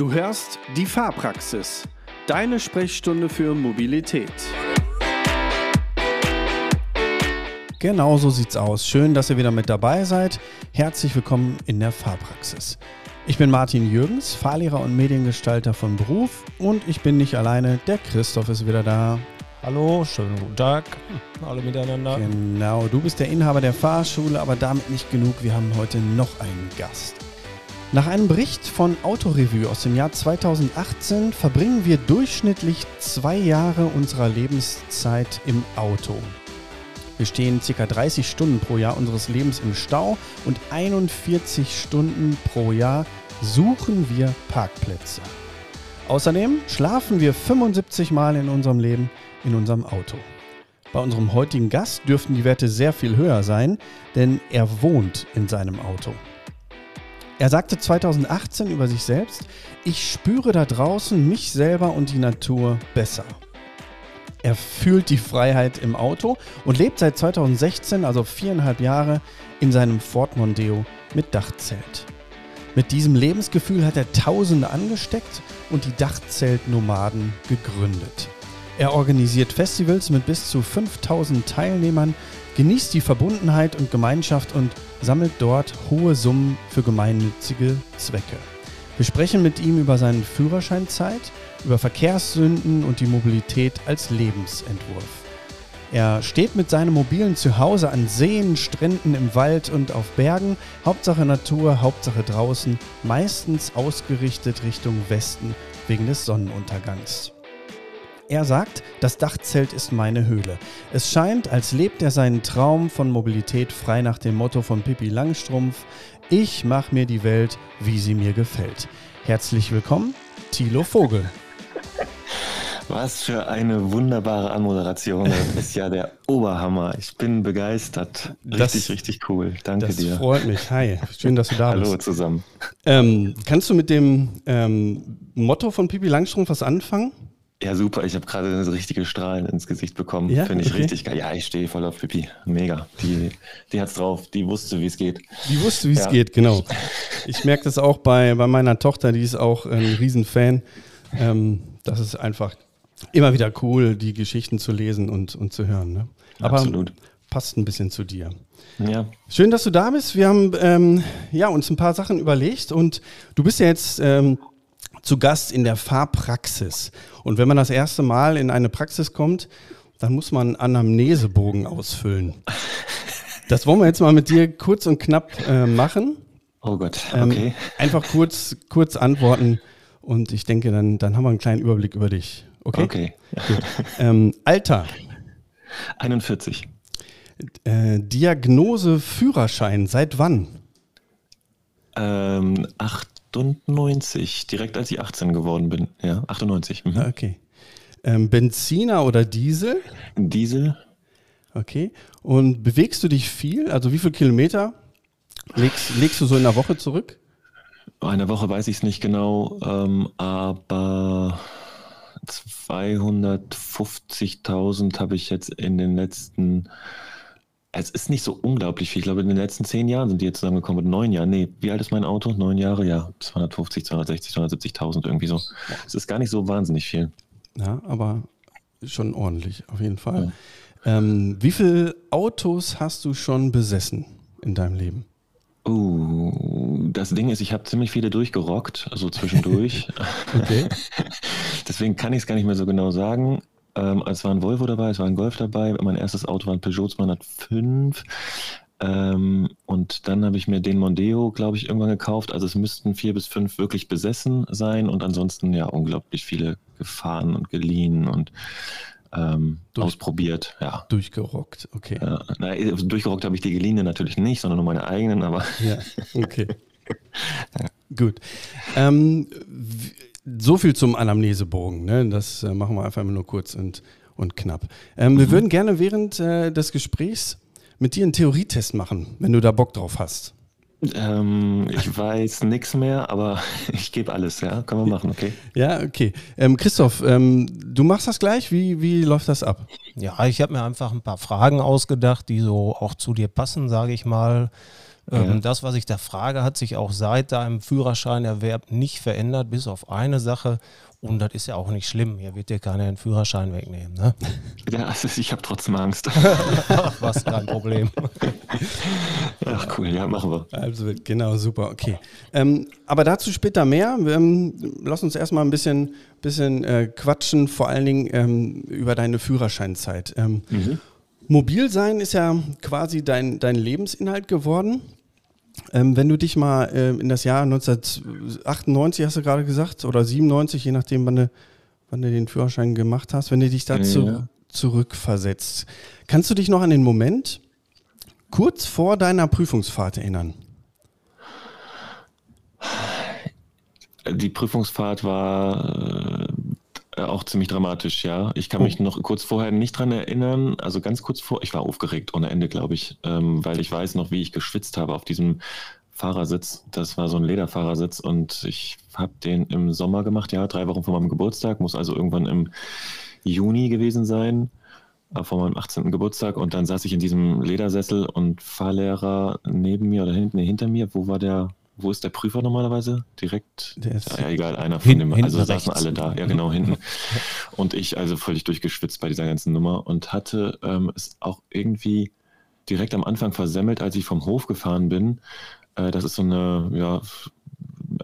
Du hörst die Fahrpraxis, deine Sprechstunde für Mobilität. Genau so sieht's aus. Schön, dass ihr wieder mit dabei seid. Herzlich willkommen in der Fahrpraxis. Ich bin Martin Jürgens, Fahrlehrer und Mediengestalter von Beruf und ich bin nicht alleine, der Christoph ist wieder da. Hallo, schönen guten Tag, alle miteinander. Genau, du bist der Inhaber der Fahrschule, aber damit nicht genug. Wir haben heute noch einen Gast. Nach einem Bericht von Autorevue aus dem Jahr 2018 verbringen wir durchschnittlich zwei Jahre unserer Lebenszeit im Auto. Wir stehen ca. 30 Stunden pro Jahr unseres Lebens im Stau und 41 Stunden pro Jahr suchen wir Parkplätze. Außerdem schlafen wir 75 Mal in unserem Leben in unserem Auto. Bei unserem heutigen Gast dürften die Werte sehr viel höher sein, denn er wohnt in seinem Auto. Er sagte 2018 über sich selbst, ich spüre da draußen mich selber und die Natur besser. Er fühlt die Freiheit im Auto und lebt seit 2016, also viereinhalb Jahre, in seinem Ford Mondeo mit Dachzelt. Mit diesem Lebensgefühl hat er Tausende angesteckt und die Dachzeltnomaden gegründet. Er organisiert Festivals mit bis zu 5000 Teilnehmern, genießt die Verbundenheit und Gemeinschaft und sammelt dort hohe Summen für gemeinnützige Zwecke. Wir sprechen mit ihm über seine Führerscheinzeit, über Verkehrssünden und die Mobilität als Lebensentwurf. Er steht mit seinem mobilen Zuhause an Seen, Stränden, im Wald und auf Bergen. Hauptsache Natur, Hauptsache draußen, meistens ausgerichtet Richtung Westen wegen des Sonnenuntergangs. Er sagt, das Dachzelt ist meine Höhle. Es scheint, als lebt er seinen Traum von Mobilität frei nach dem Motto von Pippi Langstrumpf, ich mache mir die Welt, wie sie mir gefällt. Herzlich willkommen, Thilo Vogel. Was für eine wunderbare Anmoderation. Das ist ja der Oberhammer. Ich bin begeistert. Richtig, das, richtig cool. Danke das dir. Das freut mich. Hi, schön, dass du da Hallo bist. Hallo zusammen. Ähm, kannst du mit dem ähm, Motto von Pippi Langstrumpf was anfangen? Ja, super. Ich habe gerade richtige Strahlen ins Gesicht bekommen. Ja? Finde ich okay. richtig geil. Ja, ich stehe voll auf Pippi. Mega. Die, die hat's drauf. Die wusste, wie es geht. Die wusste, wie es ja. geht, genau. Ich merke das auch bei, bei meiner Tochter, die ist auch ein Riesenfan. Ähm, das ist einfach immer wieder cool, die Geschichten zu lesen und, und zu hören. Ne? Aber Absolut. passt ein bisschen zu dir. Ja. Schön, dass du da bist. Wir haben ähm, ja, uns ein paar Sachen überlegt und du bist ja jetzt ähm, zu Gast in der Fahrpraxis. Und wenn man das erste Mal in eine Praxis kommt, dann muss man einen Anamnesebogen ausfüllen. Das wollen wir jetzt mal mit dir kurz und knapp äh, machen. Oh Gott, ähm, okay. Ähm, einfach kurz, kurz antworten und ich denke, dann, dann haben wir einen kleinen Überblick über dich. Okay? Okay. Ähm, Alter. 41. Äh, Diagnose Führerschein, seit wann? Ähm, 98, direkt als ich 18 geworden bin. Ja, 98. Mhm. Ah, okay. Ähm, Benziner oder Diesel? Diesel. Okay. Und bewegst du dich viel? Also wie viele Kilometer legst, legst du so in der Woche zurück? In der Woche weiß ich es nicht genau, ähm, aber 250.000 habe ich jetzt in den letzten es ist nicht so unglaublich viel. Ich glaube, in den letzten zehn Jahren sind die jetzt zusammengekommen. Mit neun Jahren. Nee, wie alt ist mein Auto? Neun Jahre? Ja, 250, 260, 270.000 irgendwie so. Es ist gar nicht so wahnsinnig viel. Ja, aber schon ordentlich, auf jeden Fall. Ja. Ähm, wie viele Autos hast du schon besessen in deinem Leben? Uh, das Ding ist, ich habe ziemlich viele durchgerockt, also zwischendurch. okay. Deswegen kann ich es gar nicht mehr so genau sagen. Ähm, es war ein Volvo dabei, es war ein Golf dabei. Mein erstes Auto war ein Peugeot 205. Ähm, und dann habe ich mir den Mondeo, glaube ich, irgendwann gekauft. Also es müssten vier bis fünf wirklich besessen sein und ansonsten ja unglaublich viele gefahren und geliehen und ähm, Durch, ausprobiert. Ja. Durchgerockt, okay. Ja, na, durchgerockt habe ich die geliehene natürlich nicht, sondern nur meine eigenen, aber. Ja, okay. ja. Gut. Ähm, so viel zum Anamnesebogen. Ne? Das äh, machen wir einfach nur kurz und, und knapp. Ähm, mhm. Wir würden gerne während äh, des Gesprächs mit dir einen Theorietest machen, wenn du da Bock drauf hast. Ähm, ich weiß nichts mehr, aber ich gebe alles, ja. Können wir machen, okay? Ja, okay. Ähm, Christoph, ähm, du machst das gleich. Wie, wie läuft das ab? Ja, ich habe mir einfach ein paar Fragen ausgedacht, die so auch zu dir passen, sage ich mal. Ähm, Ja. Das, was ich da frage, hat sich auch seit deinem Führerscheinerwerb nicht verändert, bis auf eine Sache. Und das ist ja auch nicht schlimm. Hier wird dir keiner den Führerschein wegnehmen. Ne? Ja, also ich habe trotzdem Angst. Ach, was kein Problem. Ach cool, ja, machen wir. Also genau super, okay. Ähm, aber dazu später mehr. Ähm, lass uns erstmal ein bisschen, bisschen äh, quatschen, vor allen Dingen ähm, über deine Führerscheinzeit. Ähm, Mobil sein ist ja quasi dein, dein Lebensinhalt geworden. Ähm, wenn du dich mal äh, in das Jahr 1998, hast du gerade gesagt, oder 97, je nachdem, wann du, wann du den Führerschein gemacht hast, wenn du dich dazu Ja. zurückversetzt, kannst du dich noch an den Moment kurz vor deiner Prüfungsfahrt erinnern? Die Prüfungsfahrt war äh, auch ziemlich dramatisch, ja. Ich kann mich noch kurz vorher nicht dran erinnern, also ganz kurz vor, ich war aufgeregt ohne Ende, glaube ich, ähm, weil ich weiß noch, wie ich geschwitzt habe auf diesem Fahrersitz. Das war so ein Lederfahrersitz und ich habe den im Sommer gemacht, ja, drei Wochen vor meinem Geburtstag, muss also irgendwann im Juni gewesen sein, äh, vor meinem 18. Geburtstag und dann saß ich in diesem Ledersessel und Fahrlehrer neben mir oder hinten, hinter mir, wo war der, wo ist der Prüfer normalerweise? Direkt? Der ist ja, egal, einer von Hin- dem, also saßen rechts. alle da, ja genau, hinten. Und ich also völlig durchgeschwitzt bei dieser ganzen Nummer und hatte ähm, es auch irgendwie direkt am Anfang versemmelt, als ich vom Hof gefahren bin. Äh, das ist so eine, ja,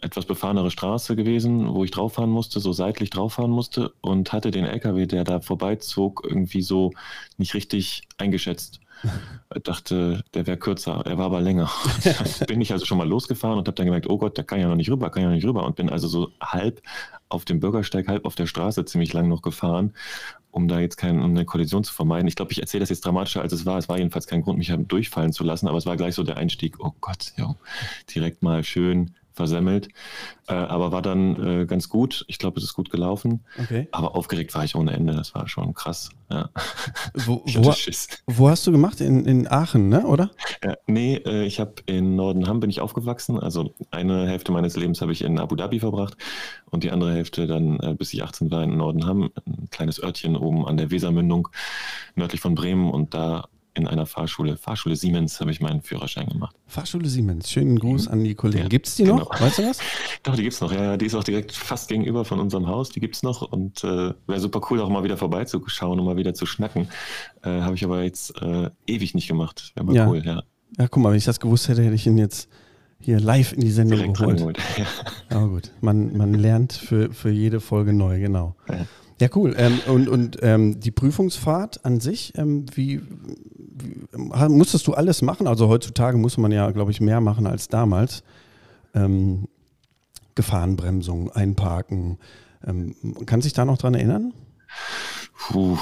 etwas befahrenere Straße gewesen, wo ich drauf fahren musste, so seitlich drauf fahren musste und hatte den LKW, der da vorbeizog, irgendwie so nicht richtig eingeschätzt. Ich dachte, der wäre kürzer, er war aber länger. bin ich also schon mal losgefahren und habe dann gemerkt, oh Gott, der kann ja noch nicht rüber, kann ja noch nicht rüber und bin also so halb auf dem Bürgersteig, halb auf der Straße ziemlich lang noch gefahren, um da jetzt kein, um eine Kollision zu vermeiden. Ich glaube, ich erzähle das jetzt dramatischer, als es war. Es war jedenfalls kein Grund, mich durchfallen zu lassen, aber es war gleich so der Einstieg, oh Gott, ja, direkt mal schön versemmelt. Äh, aber war dann äh, ganz gut. Ich glaube, es ist gut gelaufen. Okay. Aber aufgeregt war ich ohne Ende. Das war schon krass. Ja. Wo, wo, wo hast du gemacht? In, in Aachen, ne? oder? Ja, nee, äh, ich habe in Nordenham bin ich aufgewachsen. Also eine Hälfte meines Lebens habe ich in Abu Dhabi verbracht und die andere Hälfte dann, äh, bis ich 18 war, in Nordenham, ein kleines Örtchen oben an der Wesermündung, nördlich von Bremen und da in einer Fahrschule, Fahrschule Siemens, habe ich meinen Führerschein gemacht. Fahrschule Siemens. Schönen Gruß an die Kollegen. Ja, Gibt es die noch? genau. Weißt du was? Doch, die gibt's noch. Ja, die ist auch direkt fast gegenüber von unserem Haus. Die gibt's noch und äh, wäre super cool, auch mal wieder vorbeizuschauen und mal wieder zu schnacken. Äh, habe ich aber jetzt äh, ewig nicht gemacht. Wäre mal Ja. cool, ja. Ja, guck mal, wenn ich das gewusst hätte, hätte ich ihn jetzt hier live in die Sendung Direkt geholt. Ja. Aber gut, man, man lernt für, für jede Folge neu, genau. Ja. Ja, cool. Ähm, und und ähm, die Prüfungsfahrt an sich, ähm, wie, musstest du alles machen? Also heutzutage muss man ja, glaube ich, mehr machen als damals. Ähm, Gefahrenbremsung, einparken. Ähm, kann sich da noch dran erinnern? Puh.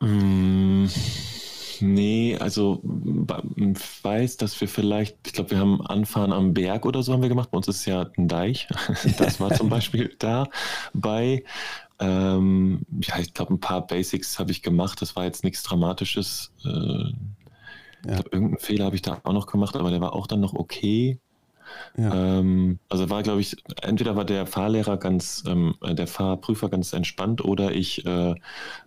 Mm, Nee, also ich weiß, dass wir vielleicht, ich glaube, wir haben Anfahren am Berg oder so haben wir gemacht. Bei uns ist ja ein Deich. Das war zum Beispiel dabei. Ähm, ja, ich glaube, ein paar Basics habe ich gemacht. Das war jetzt nichts Dramatisches. Äh, Ja. Ich glaube, irgendeinen Fehler habe ich da auch noch gemacht, aber der war auch dann noch okay. Ja. Ähm, also war, glaube ich, entweder war der Fahrlehrer ganz, ähm, äh, der Fahrprüfer ganz entspannt oder ich äh,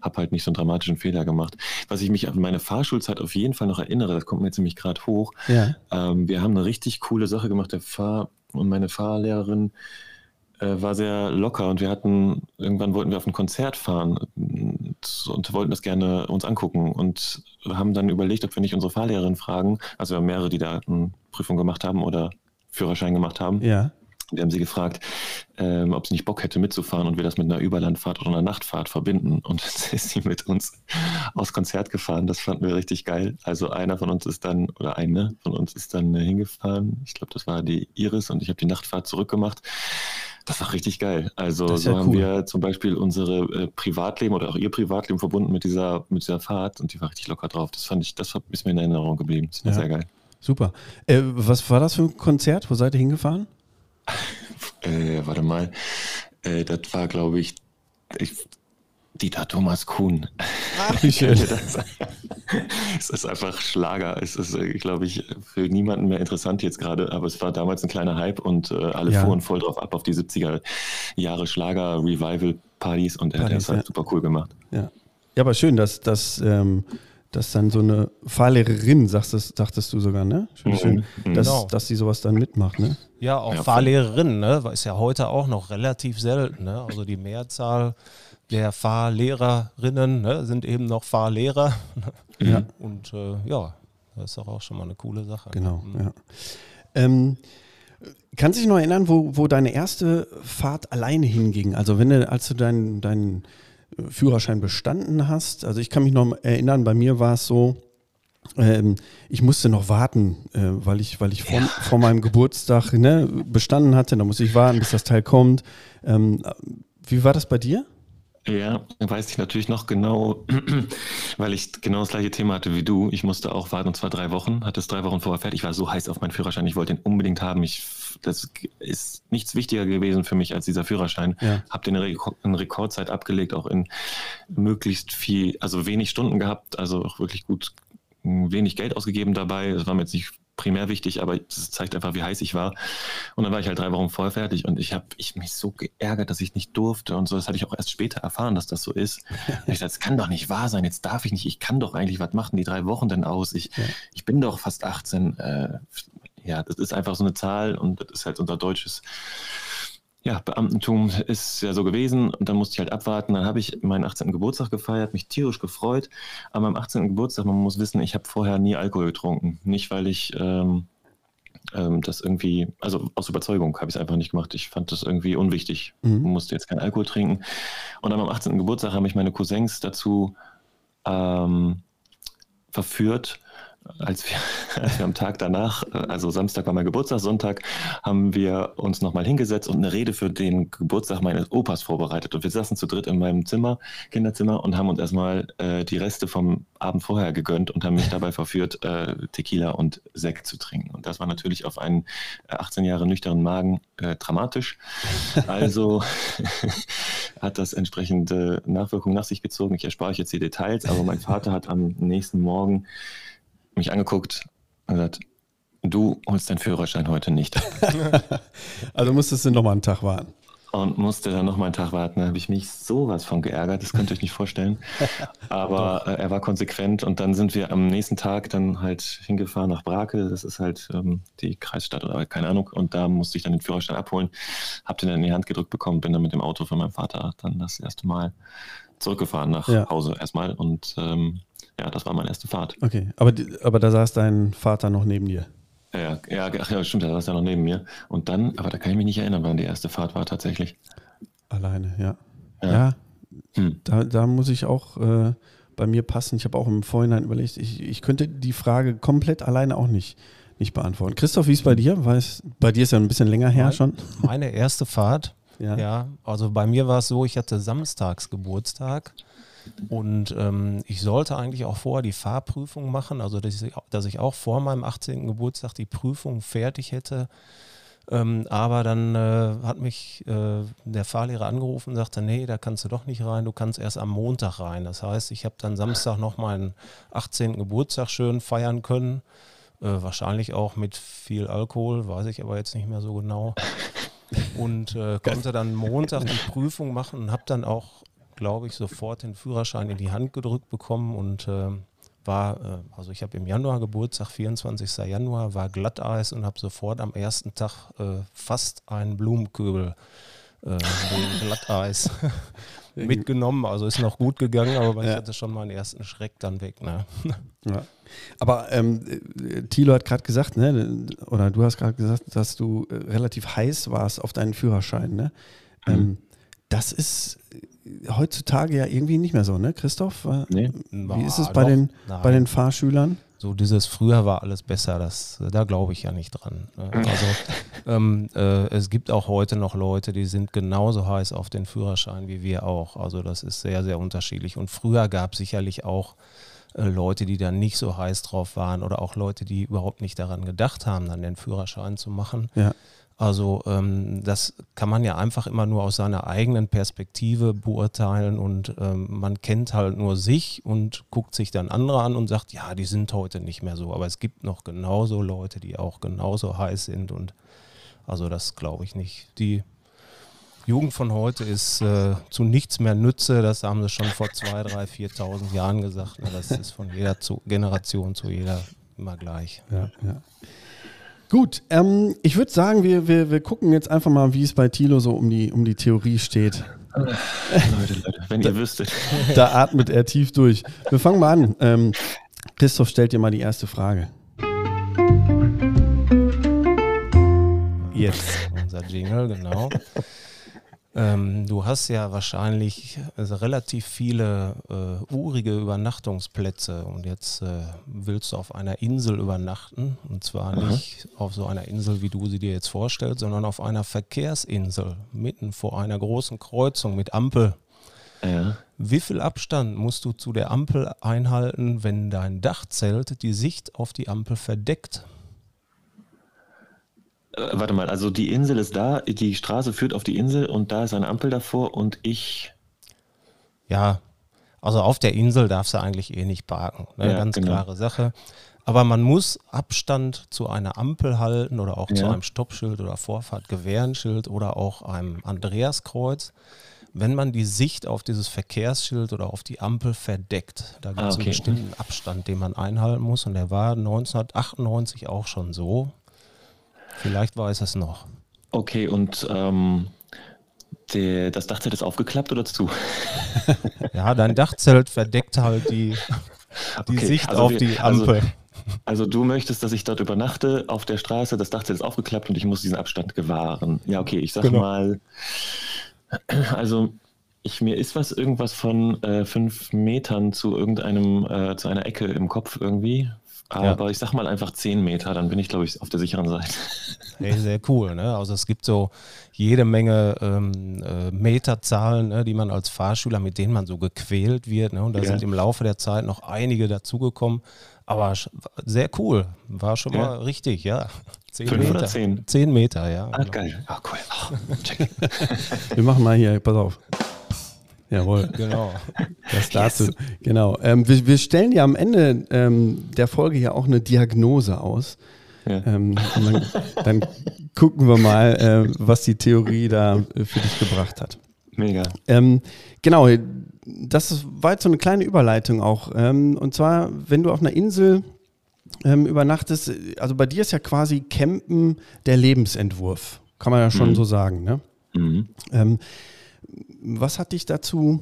habe halt nicht so einen dramatischen Fehler gemacht. Was ich mich an meine Fahrschulzeit auf jeden Fall noch erinnere, das kommt mir jetzt nämlich gerade hoch. ja. Ähm, wir haben eine richtig coole Sache gemacht. Der Fahr- und meine Fahrlehrerin äh, war sehr locker und wir hatten, irgendwann wollten wir auf ein Konzert fahren und, und wollten das gerne uns angucken und haben dann überlegt, ob wir nicht unsere Fahrlehrerin fragen. Also wir haben mehrere, die da eine Prüfung gemacht haben oder Führerschein gemacht haben. Ja. Wir haben sie gefragt, ähm, ob sie nicht Bock hätte mitzufahren und wir das mit einer Überlandfahrt oder einer Nachtfahrt verbinden. Und jetzt ist sie mit uns aufs Konzert gefahren. Das fanden wir richtig geil. Also einer von uns ist dann, oder eine von uns ist dann äh, hingefahren. Ich glaube, das war die Iris und ich habe die Nachtfahrt zurückgemacht. Das war richtig geil. Also ist so ja haben cool. wir zum Beispiel unsere äh, Privatleben oder auch ihr Privatleben verbunden mit dieser, mit dieser Fahrt und die war richtig locker drauf. Das fand ich, das ist mir in Erinnerung geblieben. Das war Ja. sehr geil. Super. Äh, was war das für ein Konzert? Wo seid ihr hingefahren? Äh, warte mal. Äh, das war, glaube ich, ich, Dieter Thomas Kuhn. Ach, wie schön. Das, es ist einfach Schlager. Es ist, äh, glaube ich, für niemanden mehr interessant jetzt gerade, aber es war damals ein kleiner Hype und äh, alle Ja. fuhren voll drauf ab auf die 70er Jahre Schlager-Revival-Partys und er hat Partys, das halt ja. super cool gemacht. Ja. ja, aber schön, dass, dass, ähm, dass dann so eine Fahrlehrerin, sagtest, sagtest du sogar, ne? Schön, schön, Mhm. dass, Genau. dass sie sowas dann mitmacht, ne? Ja, auch Ja, Fahrlehrerinnen, ne? Ist ja heute auch noch relativ selten, ne? Also die Mehrzahl der Fahrlehrerinnen ne, sind eben noch Fahrlehrer. Ja. Und äh, ja, das ist doch auch schon mal eine coole Sache. ne? Genau, Mhm. ja. Ähm, kannst du dich noch erinnern, wo, wo deine erste Fahrt alleine hinging? Also wenn du, als du deinen äh, Führerschein bestanden hast, also ich kann mich noch erinnern, bei mir war es so, ähm, ich musste noch warten, äh, weil ich, weil ich vor, vor meinem Geburtstag ne, bestanden hatte. Da musste ich warten, bis das Teil kommt. Ähm, wie war das bei dir? Ja, weiß ich natürlich noch genau, weil ich genau das gleiche Thema hatte wie du. Ich musste auch warten, und zwar drei Wochen, hatte es drei Wochen vorher fertig. Ich war so heiß auf meinen Führerschein, ich wollte ihn unbedingt haben. Ich, das ist nichts wichtiger gewesen für mich als dieser Führerschein. Ja. Habe den Reko- in Rekordzeit abgelegt, auch in möglichst viel, also wenig Stunden gehabt, also auch wirklich gut mh, wenig Geld ausgegeben dabei. Das war mir jetzt nicht primär wichtig, aber das zeigt einfach, wie heiß ich war. Und dann war ich halt drei Wochen vorher fertig und ich habe ich mich so geärgert, dass ich nicht durfte und so. Das hatte ich auch erst später erfahren, dass das so ist. Und ich dachte, das kann doch nicht wahr sein. Jetzt darf ich nicht. Ich kann doch eigentlich. Was machen die drei Wochen denn aus? Ich, Ja. ich bin doch fast 18. Äh, ja, das ist einfach so eine Zahl und das ist halt unser deutsches ja, Beamtentum ist ja so gewesen und dann musste ich halt abwarten. Dann habe ich meinen 18. Geburtstag gefeiert, mich tierisch gefreut. An meinem 18. Geburtstag, man muss wissen, ich habe vorher nie Alkohol getrunken. Nicht, weil ich ähm, ähm, das irgendwie, also aus Überzeugung habe ich es einfach nicht gemacht. Ich fand das irgendwie unwichtig. Mhm. Musste jetzt keinen Alkohol trinken. Und meinem 18. Geburtstag haben mich meine Cousins dazu ähm, verführt, als wir, als wir am Tag danach, äh, also Samstag war mein Geburtstag, Sonntag, haben wir uns nochmal hingesetzt und eine Rede für den Geburtstag meines Opas vorbereitet. Und wir saßen zu dritt in meinem Zimmer, Kinderzimmer, und haben uns erstmal äh, die Reste vom Abend vorher gegönnt und haben mich dabei verführt, äh, Tequila und Sekt zu trinken. Und das war natürlich auf einen äh, 18 Jahre nüchternen Magen äh, dramatisch. Also hat das entsprechende Nachwirkungen nach sich gezogen. Ich erspare euch jetzt die Details, aber mein Vater hat am nächsten Morgen mich angeguckt und gesagt, du holst deinen Führerschein heute nicht. Also musstest du noch mal einen Tag warten. Und musste dann noch mal einen Tag warten. Da habe ich mich sowas von geärgert, das könnt ihr euch nicht vorstellen. Aber äh, er war konsequent und dann sind wir am nächsten Tag dann halt hingefahren nach Brake. Das ist halt ähm, die Kreisstadt oder keine Ahnung. Und da musste ich dann den Führerschein abholen. Hab den dann in die Hand gedrückt bekommen, bin dann mit dem Auto von meinem Vater dann das erste Mal zurückgefahren nach Ja. Hause erstmal. Und ähm, ja, das war meine erste Fahrt. Okay, aber, aber da saß dein Vater noch neben dir. Ja, ja, ach ja, stimmt, da war es ja noch neben mir. Und dann, aber da kann ich mich nicht erinnern, wann die erste Fahrt war tatsächlich. Alleine, ja. Ja. Ja, Hm. da, da muss ich auch äh, bei mir passen. Ich habe auch im Vorhinein überlegt, ich, ich könnte die Frage komplett alleine auch nicht, nicht beantworten. Christoph, wie ist bei dir? Weiß, bei dir ist ja ein bisschen länger her Mein- schon. Meine erste Fahrt, Ja. ja, also bei mir war es so, ich hatte samstags Geburtstag und ähm, ich sollte eigentlich auch vorher die Fahrprüfung machen, also dass ich, dass ich auch vor meinem 18. Geburtstag die Prüfung fertig hätte. Ähm, aber dann äh, hat mich äh, der Fahrlehrer angerufen und sagte, nee, da kannst du doch nicht rein, du kannst erst am Montag rein. Das heißt, ich habe dann Samstag noch meinen 18. Geburtstag schön feiern können. Äh, wahrscheinlich auch mit viel Alkohol, weiß ich aber jetzt nicht mehr so genau. Und äh, konnte dann Montag die Prüfung machen und habe dann auch, glaube ich, sofort den Führerschein in die Hand gedrückt bekommen und äh, war, äh, also ich habe im Januar Geburtstag, 24. Januar, war Glatteis und habe sofort am ersten Tag äh, fast einen Blumenköbel äh, Glatteis mitgenommen. Also ist noch gut gegangen, aber ich Ja. hatte schon meinen ersten Schreck dann weg. Ne? Ja. Aber ähm, äh, Thilo hat gerade gesagt, ne, oder du hast gerade gesagt, dass du äh, relativ heiß warst auf deinen Führerschein. Ne? Ähm, das ist äh, heutzutage ja irgendwie nicht mehr so, ne, Christoph? Äh, Nee. Wie ist es Ah, bei, doch. den, Nein. bei den Fahrschülern? So dieses früher war alles besser, das, da glaube ich ja nicht dran. ne? Also ähm, äh, es gibt auch heute noch Leute, die sind genauso heiß auf den Führerschein wie wir auch. Also das ist sehr, sehr unterschiedlich. Und früher gab es sicherlich auch äh, Leute, die dann nicht so heiß drauf waren oder auch Leute, die überhaupt nicht daran gedacht haben, dann den Führerschein zu machen. Ja. Also ähm, das kann man ja einfach immer nur aus seiner eigenen Perspektive beurteilen und ähm, man kennt halt nur sich und guckt sich dann andere an und sagt, ja, die sind heute nicht mehr so. Aber es gibt noch genauso Leute, die auch genauso heiß sind und also das glaube ich nicht. Die Jugend von heute ist äh, zu nichts mehr Nütze. Das haben sie schon vor zwei, drei, 4.000 Jahren gesagt. Ne? Das ist von jeder zu Generation zu jeder immer gleich. Ja, ja. Gut, ähm, ich würde sagen, wir, wir, wir gucken jetzt einfach mal, wie es bei Thilo so um die, um die Theorie steht. Leute, Leute, wenn ihr wüsstet. Da atmet er tief durch. Wir fangen mal an. Ähm, Christoph stellt dir mal die erste Frage. Jetzt unser Jingle, genau. Ähm, du hast ja wahrscheinlich also relativ viele äh, urige Übernachtungsplätze und jetzt äh, willst du auf einer Insel übernachten und zwar Mhm. nicht auf so einer Insel, wie du sie dir jetzt vorstellst, sondern auf einer Verkehrsinsel mitten vor einer großen Kreuzung mit Ampel. Ja. Wie viel Abstand musst du zu der Ampel einhalten, wenn dein Dachzelt die Sicht auf die Ampel verdeckt? Äh, warte mal, also die Insel ist da, die Straße führt auf die Insel und da ist eine Ampel davor und ich. Ja, also auf der Insel darfst du eigentlich eh nicht parken. Ne? Ja, Ganz genau. klare Sache. Aber man muss Abstand zu einer Ampel halten oder auch zu Ja. einem Stoppschild oder Vorfahrt-Gewehrenschild oder auch einem Andreaskreuz, wenn man die Sicht auf dieses Verkehrsschild oder auf die Ampel verdeckt. Da gibt es Ah, einen okay. bestimmten Abstand, den man einhalten muss und der war 1998 auch schon so. Vielleicht weiß es noch. Okay, und ähm, der, das Dachzelt ist aufgeklappt oder zu? Ja, dein Dachzelt verdeckt halt die, die Okay, Sicht also auf wir- die also- Ampel. Also du möchtest, dass ich dort übernachte auf der Straße, das Dachzelt ist aufgeklappt und ich muss diesen Abstand gewahren. Ja, okay, ich sag Genau. mal, also ich, mir ist was irgendwas von äh, fünf Metern zu irgendeinem, äh, zu einer Ecke im Kopf irgendwie. Aber ich sag mal einfach zehn Meter, dann bin ich, glaube ich, auf der sicheren Seite. Hey, sehr cool. Ne? Also es gibt so jede Menge ähm, äh, Meterzahlen, ne, die man als Fahrschüler, mit denen man so gequält wird. Ne? Und da Ja. sind im Laufe der Zeit noch einige dazugekommen. Aber sehr cool. War schon Ja. mal richtig, ja. Zehn Fünf Meter. oder zehn? Zehn Meter, ja. Ah, genau. geil. Ah, cool. Check. Wir machen mal hier, pass auf. Jawohl. Genau. Das dazu. Genau. Ähm, wir, wir stellen ja am Ende ähm, der Folge ja auch eine Diagnose aus. Ja. Ähm, dann, dann gucken wir mal, äh, was die Theorie da für dich gebracht hat. Mega. Ähm, genau, das war jetzt so eine kleine Überleitung auch. Ähm, und zwar, wenn du auf einer Insel ähm, übernachtest, also bei dir ist ja quasi Campen der Lebensentwurf. Kann man ja schon Mhm. so sagen, ne? Mhm. Ähm, was hat dich dazu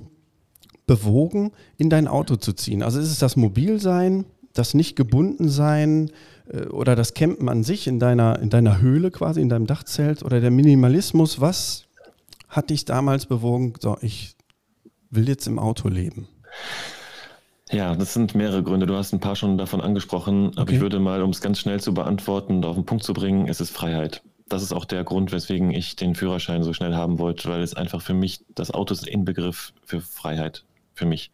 bewogen, in dein Auto zu ziehen? Also ist es das Mobilsein, das nicht gebunden sein äh, oder das Campen an sich in deiner, in deiner Höhle quasi, in deinem Dachzelt oder der Minimalismus? Was hat dich damals bewogen, so ich will jetzt im Auto leben? Ja, das sind mehrere Gründe. Du hast ein paar schon davon angesprochen, aber Okay. ich würde mal, um es ganz schnell zu beantworten und auf den Punkt zu bringen, es ist Freiheit. Das ist auch der Grund, weswegen ich den Führerschein so schnell haben wollte, weil es einfach für mich, das Auto ist Inbegriff für Freiheit, für mich.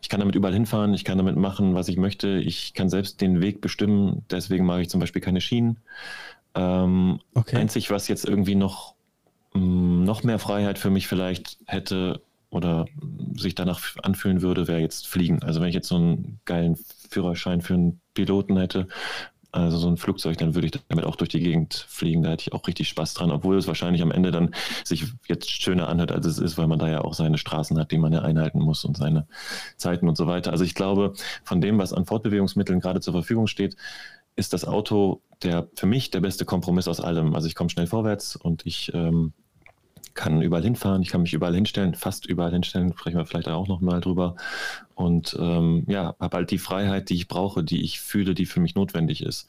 Ich kann damit überall hinfahren, ich kann damit machen, was ich möchte, ich kann selbst den Weg bestimmen, deswegen mache ich zum Beispiel keine Schienen. Ähm, Okay. Einzig, was jetzt irgendwie noch, mh, noch mehr Freiheit für mich vielleicht hätte oder sich danach anfühlen würde, wäre jetzt Fliegen. Also wenn ich jetzt so einen geilen Führerschein für einen Piloten hätte, also so ein Flugzeug, dann würde ich damit auch durch die Gegend fliegen. Da hätte ich auch richtig Spaß dran, obwohl es wahrscheinlich am Ende dann sich jetzt schöner anhört, als es ist, weil man da ja auch seine Straßen hat, die man ja einhalten muss und seine Zeiten und so weiter. Also ich glaube, von dem, was an Fortbewegungsmitteln gerade zur Verfügung steht, ist das Auto der für mich der beste Kompromiss aus allem. Also ich komme schnell vorwärts und ich ähm, kann überall hinfahren, ich kann mich überall hinstellen, fast überall hinstellen, sprechen wir vielleicht auch noch mal drüber. Und ähm, ja, habe halt die Freiheit, die ich brauche, die ich fühle, die für mich notwendig ist.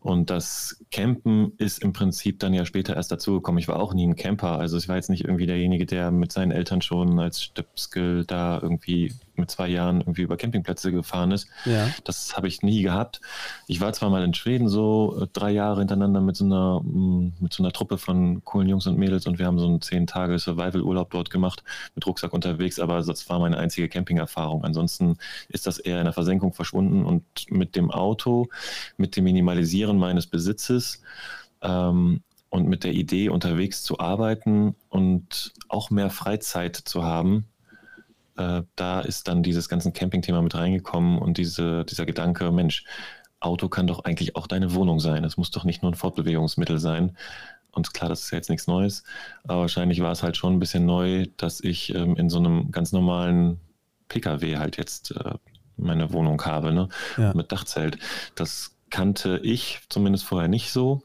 Und das Campen ist im Prinzip dann ja später erst dazugekommen. Ich war auch nie ein Camper, also ich war jetzt nicht irgendwie derjenige, der mit seinen Eltern schon als Stöpskel da irgendwie mit zwei Jahren irgendwie über Campingplätze gefahren ist. Ja. Das habe ich nie gehabt. Ich war zwar mal in Schweden so äh, drei Jahre hintereinander mit so einer mm, mit so einer Truppe von coolen Jungs und Mädels und wir haben so einen zehn Tage Survival-Urlaub dort gemacht mit Rucksack unterwegs, aber das war meine einzige Camping-Erfahrung. Ansonsten ist das eher in der Versenkung verschwunden und mit dem Auto, mit dem Minimalisieren meines Besitzes ähm, und mit der Idee unterwegs zu arbeiten und auch mehr Freizeit zu haben, äh, da ist dann dieses ganze Camping-Thema mit reingekommen und diese, dieser Gedanke, Mensch, Auto kann doch eigentlich auch deine Wohnung sein. Es muss doch nicht nur ein Fortbewegungsmittel sein. Und klar, das ist ja jetzt nichts Neues, aber wahrscheinlich war es halt schon ein bisschen neu, dass ich ähm, in so einem ganz normalen Pkw halt jetzt äh, meine Wohnung habe, ne? Ja. Mit Dachzelt. Das kannte ich zumindest vorher nicht so.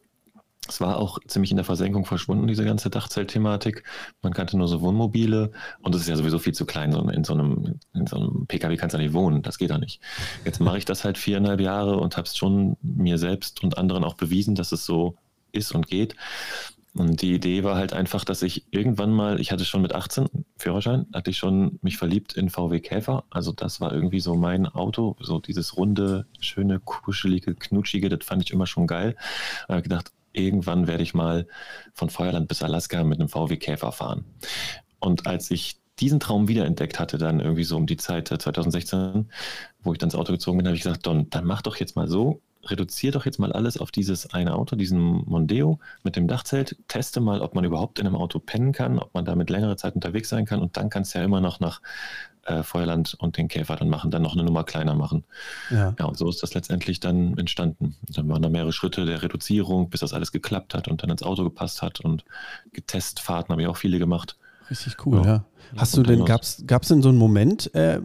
Es war auch ziemlich in der Versenkung verschwunden, diese ganze Dachzelt-Thematik. Man kannte nur so Wohnmobile und es ist ja sowieso viel zu klein. In so einem, in so einem PKW kannst du ja nicht wohnen, das geht ja nicht. Jetzt mache ich das halt viereinhalb Jahre und habe es schon mir selbst und anderen auch bewiesen, dass es so ist und geht. Und die Idee war halt einfach, dass ich irgendwann mal, ich hatte schon mit 18 Führerschein, hatte ich schon mich verliebt in VW Käfer. Also das war irgendwie so mein Auto, so dieses runde, schöne, kuschelige, knutschige, das fand ich immer schon geil. Da habe gedacht, irgendwann werde ich mal von Feuerland bis Alaska mit einem VW Käfer fahren. Und als ich diesen Traum wiederentdeckt hatte, dann irgendwie so um die Zeit 2016, wo ich dann ins Auto gezogen bin, habe ich gesagt, Don, dann mach doch jetzt mal so, reduziere doch jetzt mal alles auf dieses eine Auto, diesen Mondeo mit dem Dachzelt, teste mal, ob man überhaupt in einem Auto pennen kann, ob man damit längere Zeit unterwegs sein kann und dann kannst du ja immer noch nach äh, Feuerland und den Käfer dann machen, dann noch eine Nummer kleiner machen. Ja. ja, und so ist das letztendlich dann entstanden. Dann waren da mehrere Schritte der Reduzierung, bis das alles geklappt hat und dann ins Auto gepasst hat und Getestfahrten habe ich auch viele gemacht. Richtig cool, ja. ja. Hast du denn, gab es denn so einen Moment, äh,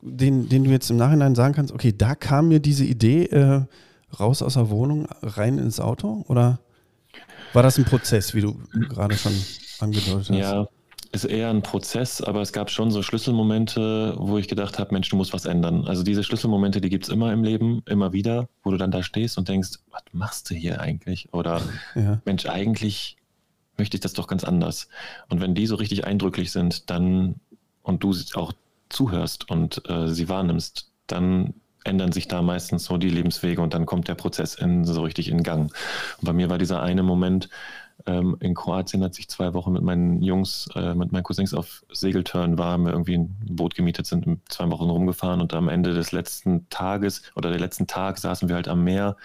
den, den du jetzt im Nachhinein sagen kannst, okay, da kam mir diese Idee äh, raus aus der Wohnung, rein ins Auto? Oder war das ein Prozess, wie du gerade schon angedeutet hast? Ja, ist eher ein Prozess, aber es gab schon so Schlüsselmomente, wo ich gedacht habe, Mensch, du musst was ändern. Also diese Schlüsselmomente, die gibt es immer im Leben, immer wieder, wo du dann da stehst und denkst, was machst du hier eigentlich? Oder ja. Mensch, eigentlich möchte ich das doch ganz anders. Und wenn die so richtig eindrücklich sind, dann und du auch zuhörst und äh, sie wahrnimmst, dann ändern sich da meistens so die Lebenswege und dann kommt der Prozess in, so richtig in Gang. Und bei mir war dieser eine Moment ähm, in Kroatien, als ich zwei Wochen mit meinen Jungs, äh, mit meinen Cousins auf Segeltörn war, wir irgendwie ein Boot gemietet sind, zwei Wochen rumgefahren und am Ende des letzten Tages oder der letzten Tag saßen wir halt am Meer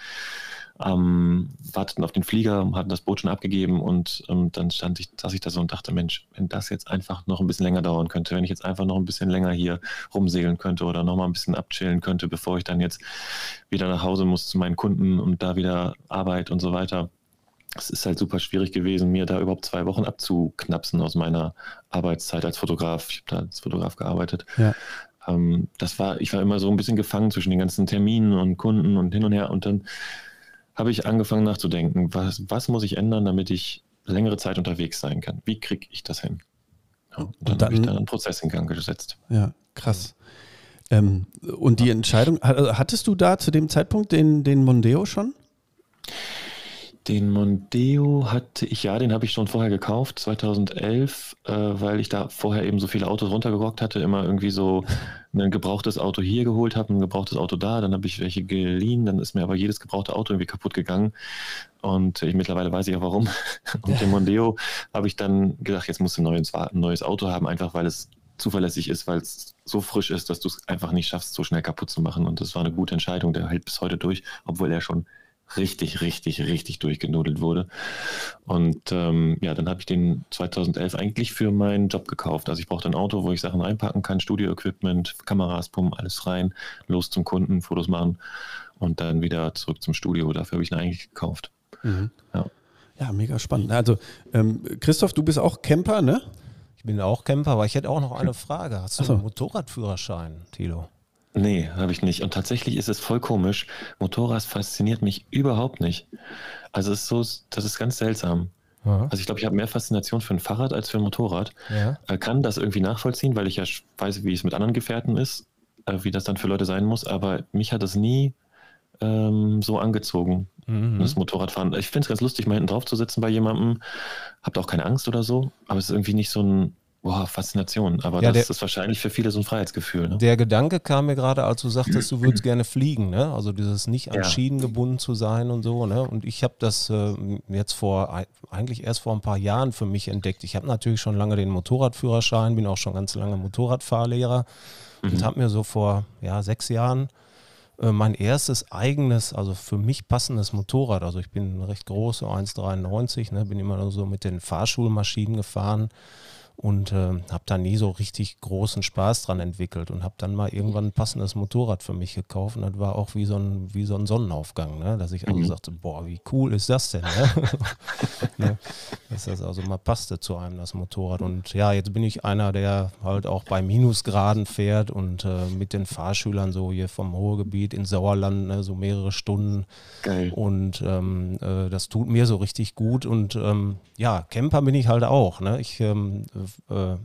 ähm, warteten auf den Flieger, hatten das Boot schon abgegeben und ähm, dann stand ich, saß ich da so und dachte, Mensch, wenn das jetzt einfach noch ein bisschen länger dauern könnte, wenn ich jetzt einfach noch ein bisschen länger hier rumsegeln könnte oder noch mal ein bisschen abchillen könnte, bevor ich dann jetzt wieder nach Hause muss zu meinen Kunden und da wieder Arbeit und so weiter. Es ist halt super schwierig gewesen, mir da überhaupt zwei Wochen abzuknapsen aus meiner Arbeitszeit als Fotograf. Ich habe da als Fotograf gearbeitet. Ja ähm, das war, ich war immer so ein bisschen gefangen zwischen den ganzen Terminen und Kunden und hin und her. Und dann habe ich angefangen nachzudenken, was, was muss ich ändern, damit ich längere Zeit unterwegs sein kann? Wie kriege ich das hin? Ja, und dann, dann habe ich dann einen Prozess in Gang gesetzt. Ja, krass. Ähm, und die Entscheidung, hattest du da zu dem Zeitpunkt den, den Mondeo schon? Den Mondeo hatte ich, ja, den habe ich schon vorher gekauft, 2011, äh, weil ich da vorher eben so viele Autos runtergerockt hatte, immer irgendwie so ein gebrauchtes Auto hier geholt habe, ein gebrauchtes Auto da, dann habe ich welche geliehen, dann ist mir aber jedes gebrauchte Auto irgendwie kaputt gegangen und ich, mittlerweile weiß ich auch warum. Und den Mondeo habe ich dann gedacht, jetzt musst du ein neues, ein neues Auto haben, einfach weil es zuverlässig ist, weil es so frisch ist, dass du es einfach nicht schaffst, so schnell kaputt zu machen. Und das war eine gute Entscheidung, der hält bis heute durch, obwohl er schon richtig, richtig, richtig durchgenudelt wurde. Und ähm, ja, dann habe ich den 2011 eigentlich für meinen Job gekauft. Also ich brauchte ein Auto, wo ich Sachen reinpacken kann, Studio-Equipment, Kameras, Pumpen, alles rein, los zum Kunden, Fotos machen und dann wieder zurück zum Studio. Dafür habe ich ihn eigentlich gekauft. Mhm. Ja. ja. mega spannend. Also ähm, Christoph, du bist auch Camper, ne? Ich bin auch Camper, aber ich hätte auch noch eine Frage. Hast du so. einen Motorradführerschein, Tilo? Nee, habe ich nicht. Und tatsächlich ist es voll komisch. Motorrad fasziniert mich überhaupt nicht. Also es ist so, das ist ganz seltsam. Ja. Also ich glaube, ich habe mehr Faszination für ein Fahrrad als für ein Motorrad. Ja. Äh, kann das irgendwie nachvollziehen, weil ich ja weiß, wie es mit anderen Gefährten ist, äh, wie das dann für Leute sein muss. Aber mich hat das nie ähm, so angezogen, mhm. das Motorradfahren. Ich finde es ganz lustig, mal hinten drauf zu sitzen bei jemandem. Habt auch keine Angst oder so, aber es ist irgendwie nicht so ein Boah, Faszination. Aber ja, das der, ist wahrscheinlich für viele so ein Freiheitsgefühl. Ne? Der Gedanke kam mir gerade, als du sagtest, du würdest gerne fliegen. Ne? Also dieses nicht an ja. Schienen gebunden zu sein und so. Ne? Und ich habe das äh, jetzt vor, eigentlich erst vor ein paar Jahren für mich entdeckt. Ich habe natürlich schon lange den Motorradführerschein, bin auch schon ganz lange Motorradfahrlehrer mhm. und habe mir so vor ja, sechs Jahren äh, mein erstes eigenes, also für mich passendes Motorrad, also ich bin recht groß, so 1,93, ne, bin immer nur so mit den Fahrschulmaschinen gefahren und äh, habe da nie so richtig großen Spaß dran entwickelt und habe dann mal irgendwann ein passendes Motorrad für mich gekauft und das war auch wie so ein, wie so ein Sonnenaufgang, ne? dass ich also mhm. sagte, boah, wie cool ist das denn? Ne? ne? Dass das also mal passte zu einem, das Motorrad und ja, jetzt bin ich einer, der halt auch bei Minusgraden fährt und äh, mit den Fahrschülern so hier vom Ruhrgebiet ins Sauerland, ne? so mehrere Stunden Geil. und ähm, äh, das tut mir so richtig gut und ähm, ja, Camper bin ich halt auch, ne? ich ähm, äh,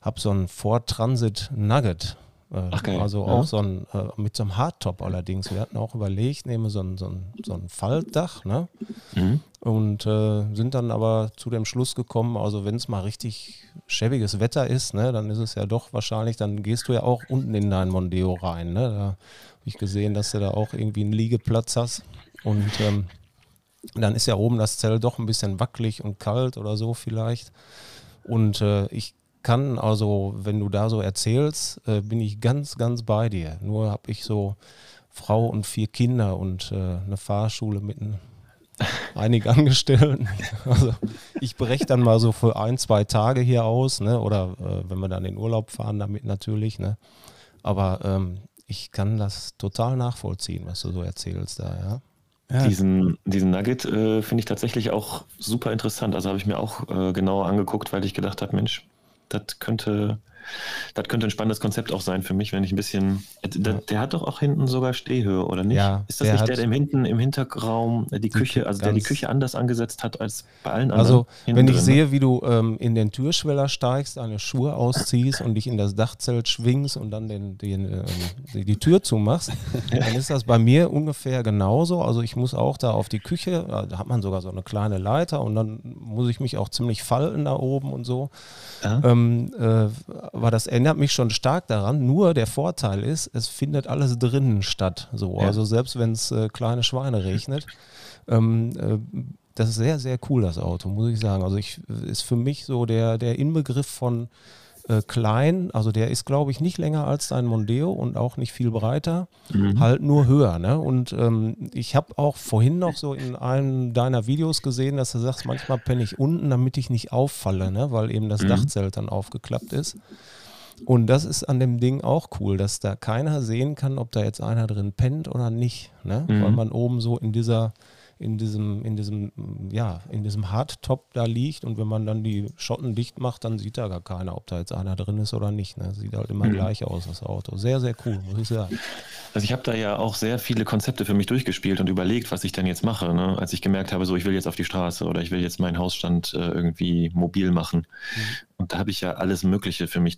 habe so ein Ford Transit Nugget. Äh, Ach, geil. Also ja. auch so ein, äh, mit so einem Hardtop allerdings. Wir hatten auch überlegt, nehme so ein, so ein, so ein Faltdach, ne? Mhm. Und äh, sind dann aber zu dem Schluss gekommen, also wenn es mal richtig schäbiges Wetter ist, ne, dann ist es ja doch wahrscheinlich, dann gehst du ja auch unten in dein Mondeo rein. Ne? Da habe ich gesehen, dass du da auch irgendwie einen Liegeplatz hast. Und ähm, dann ist ja oben das Zelt doch ein bisschen wackelig und kalt oder so vielleicht. Und äh, ich kann also, wenn du da so erzählst, äh, bin ich ganz, ganz bei dir. Nur habe ich so Frau und vier Kinder und äh, eine Fahrschule mit ein, einigen Angestellten. Also ich breche dann mal so für ein, zwei Tage hier aus, ne? oder äh, wenn wir dann in Urlaub fahren, damit natürlich. Ne? Aber ähm, ich kann das total nachvollziehen, was du so erzählst da, ja. Ja. Diesen, diesen Nugget äh, finde ich tatsächlich auch super interessant. Also habe ich mir auch äh, genauer angeguckt, weil ich gedacht habe, Mensch, das könnte das könnte ein spannendes Konzept auch sein für mich, wenn ich ein bisschen. Der, der hat doch auch hinten sogar Stehhöhe, oder nicht? Ja, ist das nicht der, der im hinten im Hinterraum die Küche, also der die Küche anders angesetzt hat als bei allen anderen? Also, wenn ich drin, ne? sehe, wie du ähm, in den Türschweller steigst, deine Schuhe ausziehst und dich in das Dachzelt schwingst und dann den, den, ähm, die, die, Tür zumachst, dann ist das bei mir ungefähr genauso. Also, ich muss auch da auf die Küche, da hat man sogar so eine kleine Leiter und dann muss ich mich auch ziemlich falten da oben und so. Ja. Ähm, äh, aber das erinnert mich schon stark daran. Nur der Vorteil ist, es findet alles drinnen statt. So. Ja. Also selbst wenn es äh, kleine Schweine regnet. Ähm, äh, das ist sehr, sehr cool, das Auto, muss ich sagen. Also ich ist für mich so der, der Inbegriff von äh, klein, also der ist, glaube ich, nicht länger als dein Mondeo und auch nicht viel breiter, mhm. halt nur höher. Ne? Und ähm, ich habe auch vorhin noch so in einem deiner Videos gesehen, dass du sagst, manchmal penne ich unten, damit ich nicht auffalle, ne? weil eben das mhm. Dachzelt dann aufgeklappt ist. Und das ist an dem Ding auch cool, dass da keiner sehen kann, ob da jetzt einer drin pennt oder nicht. Ne? Mhm. Weil man oben so in dieser in diesem, in diesem, ja, in diesem Hardtop da liegt und wenn man dann die Schotten dicht macht, dann sieht da gar keiner, ob da jetzt einer drin ist oder nicht. Ne? Sieht halt immer mhm. gleich aus, das Auto. Sehr, sehr cool, muss ich sagen. Also ich habe da ja auch sehr viele Konzepte für mich durchgespielt und überlegt, was ich denn jetzt mache, ne? als ich gemerkt habe, so ich will jetzt auf die Straße oder ich will jetzt meinen Hausstand äh, irgendwie mobil machen. Mhm. Und da habe ich ja alles Mögliche für mich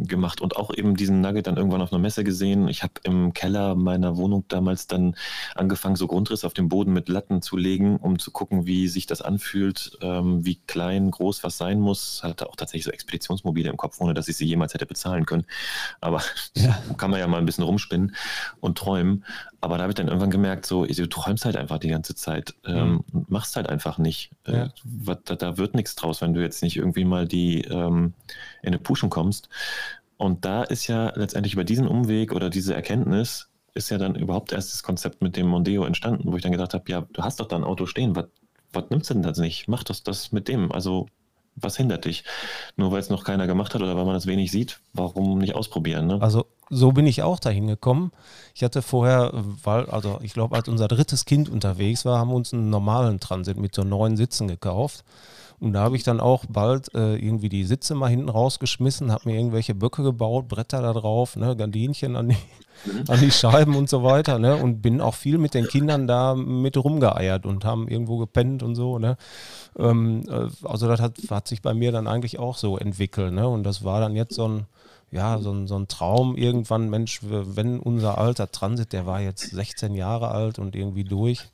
durchgemacht und auch eben diesen Nugget dann irgendwann auf einer Messe gesehen. Ich habe im Keller meiner Wohnung damals dann angefangen, so Grundriss auf dem Boden mit Latten zu legen, um zu gucken, wie sich das anfühlt, ähm, wie klein, groß was sein muss. Hatte auch tatsächlich so Expeditionsmobile im Kopf, ohne dass ich sie jemals hätte bezahlen können. Aber ja. kann man ja mal ein bisschen rumspinnen und träumen. Aber da habe ich dann irgendwann gemerkt, so, du träumst halt einfach die ganze Zeit ähm, mhm. machst halt einfach nicht. Äh, ja. Äh, da, da, wird nichts draus, wenn du jetzt nicht irgendwie mal die ähm, in eine Puschen kommst. Und da ist ja letztendlich über diesen Umweg oder diese Erkenntnis ist ja dann überhaupt erst das Konzept mit dem Mondeo entstanden, wo ich dann gedacht habe, ja, du hast doch da ein Auto stehen, was, was nimmst du denn das nicht? Mach das, das mit dem. Also was hindert dich? Nur weil es noch keiner gemacht hat oder weil man das wenig sieht, warum nicht ausprobieren? Ne? Also so bin ich auch dahin gekommen. Ich hatte vorher, weil, also ich glaube, als unser drittes Kind unterwegs war, haben wir uns einen normalen Transit mit so neun Sitzen gekauft. Und da habe ich dann auch bald äh, irgendwie die Sitze mal hinten rausgeschmissen, habe mir irgendwelche Böcke gebaut, Bretter da drauf, ne, Gardinchen an die, mhm. an die Scheiben und so weiter. Ne, und bin auch viel mit den Kindern da mit rumgeeiert und haben irgendwo gepennt und so. Ne. Ähm, äh, also das hat, hat sich bei mir dann eigentlich auch so entwickelt. Ne, und das war dann jetzt so ein ja, so ein, so ein Traum irgendwann, Mensch, wenn unser alter Transit, der war jetzt 16 Jahre alt und irgendwie durch.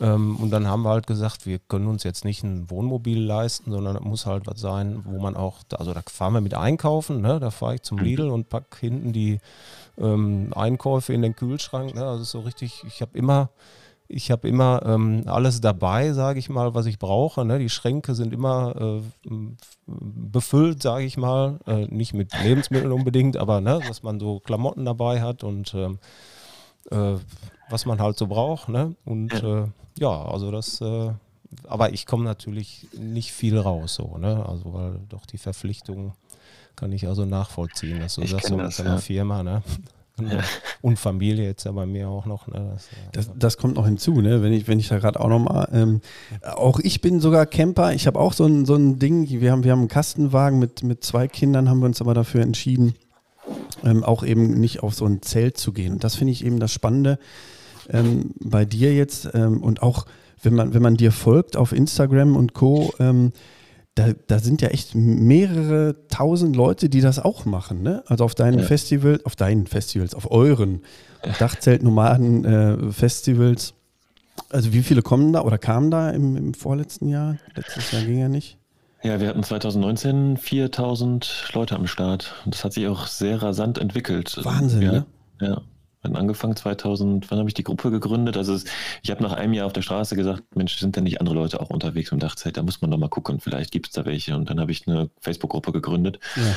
Ähm, und dann haben wir halt gesagt, wir können uns jetzt nicht ein Wohnmobil leisten, sondern es muss halt was sein, wo man auch, also da fahren wir mit einkaufen, ne? da fahre ich zum mhm. Lidl und packe hinten die ähm, Einkäufe in den Kühlschrank. Ne? Also so richtig, ich habe immer ich habe immer ähm, alles dabei, sage ich mal, was ich brauche. Ne? Die Schränke sind immer äh, befüllt, sage ich mal. Äh, nicht mit Lebensmitteln unbedingt, aber ne, dass man so Klamotten dabei hat und ähm, äh, was man halt so braucht. Ne? Und ja, äh, also das äh, aber ich komme natürlich nicht viel raus, so, ne? Also weil doch die Verpflichtungen kann ich also nachvollziehen, dass du Ich sagst, so mit das, deiner ja. Firma, ne? Und, Ja. und Familie jetzt ja bei mir auch noch, ne? Das, Das, das kommt noch hinzu, ne? wenn, ich, wenn ich da gerade auch nochmal, ähm, auch ich bin sogar Camper, ich habe auch so ein, so ein Ding, wir haben, wir haben einen Kastenwagen mit, mit zwei Kindern, haben wir uns aber dafür entschieden, ähm, auch eben nicht auf so ein Zelt zu gehen. Und das finde ich eben das Spannende ähm, bei dir jetzt ähm, und auch, wenn man, wenn man dir folgt auf Instagram und Co., ähm, da, da sind ja echt mehrere tausend Leute, die das auch machen, ne? Also auf deinen Ja. Festival, auf deinen Festivals, auf euren Dachzelt-Nomaden-Festivals. also wie viele kommen da oder kamen da im, im vorletzten Jahr? Letztes Jahr ging ja nicht. Ja, wir hatten 2019 4000 Leute am Start. Und das hat sich auch sehr rasant entwickelt. Wahnsinn, ja, ne? Ja. Wir hatten angefangen 2000, wann habe ich die Gruppe gegründet? Also ich habe nach einem Jahr auf der Straße gesagt, Mensch, sind denn nicht andere Leute auch unterwegs im Dachzelt? Da muss man doch mal gucken, vielleicht gibt es da welche. Und dann habe ich eine Facebook-Gruppe gegründet. Ja.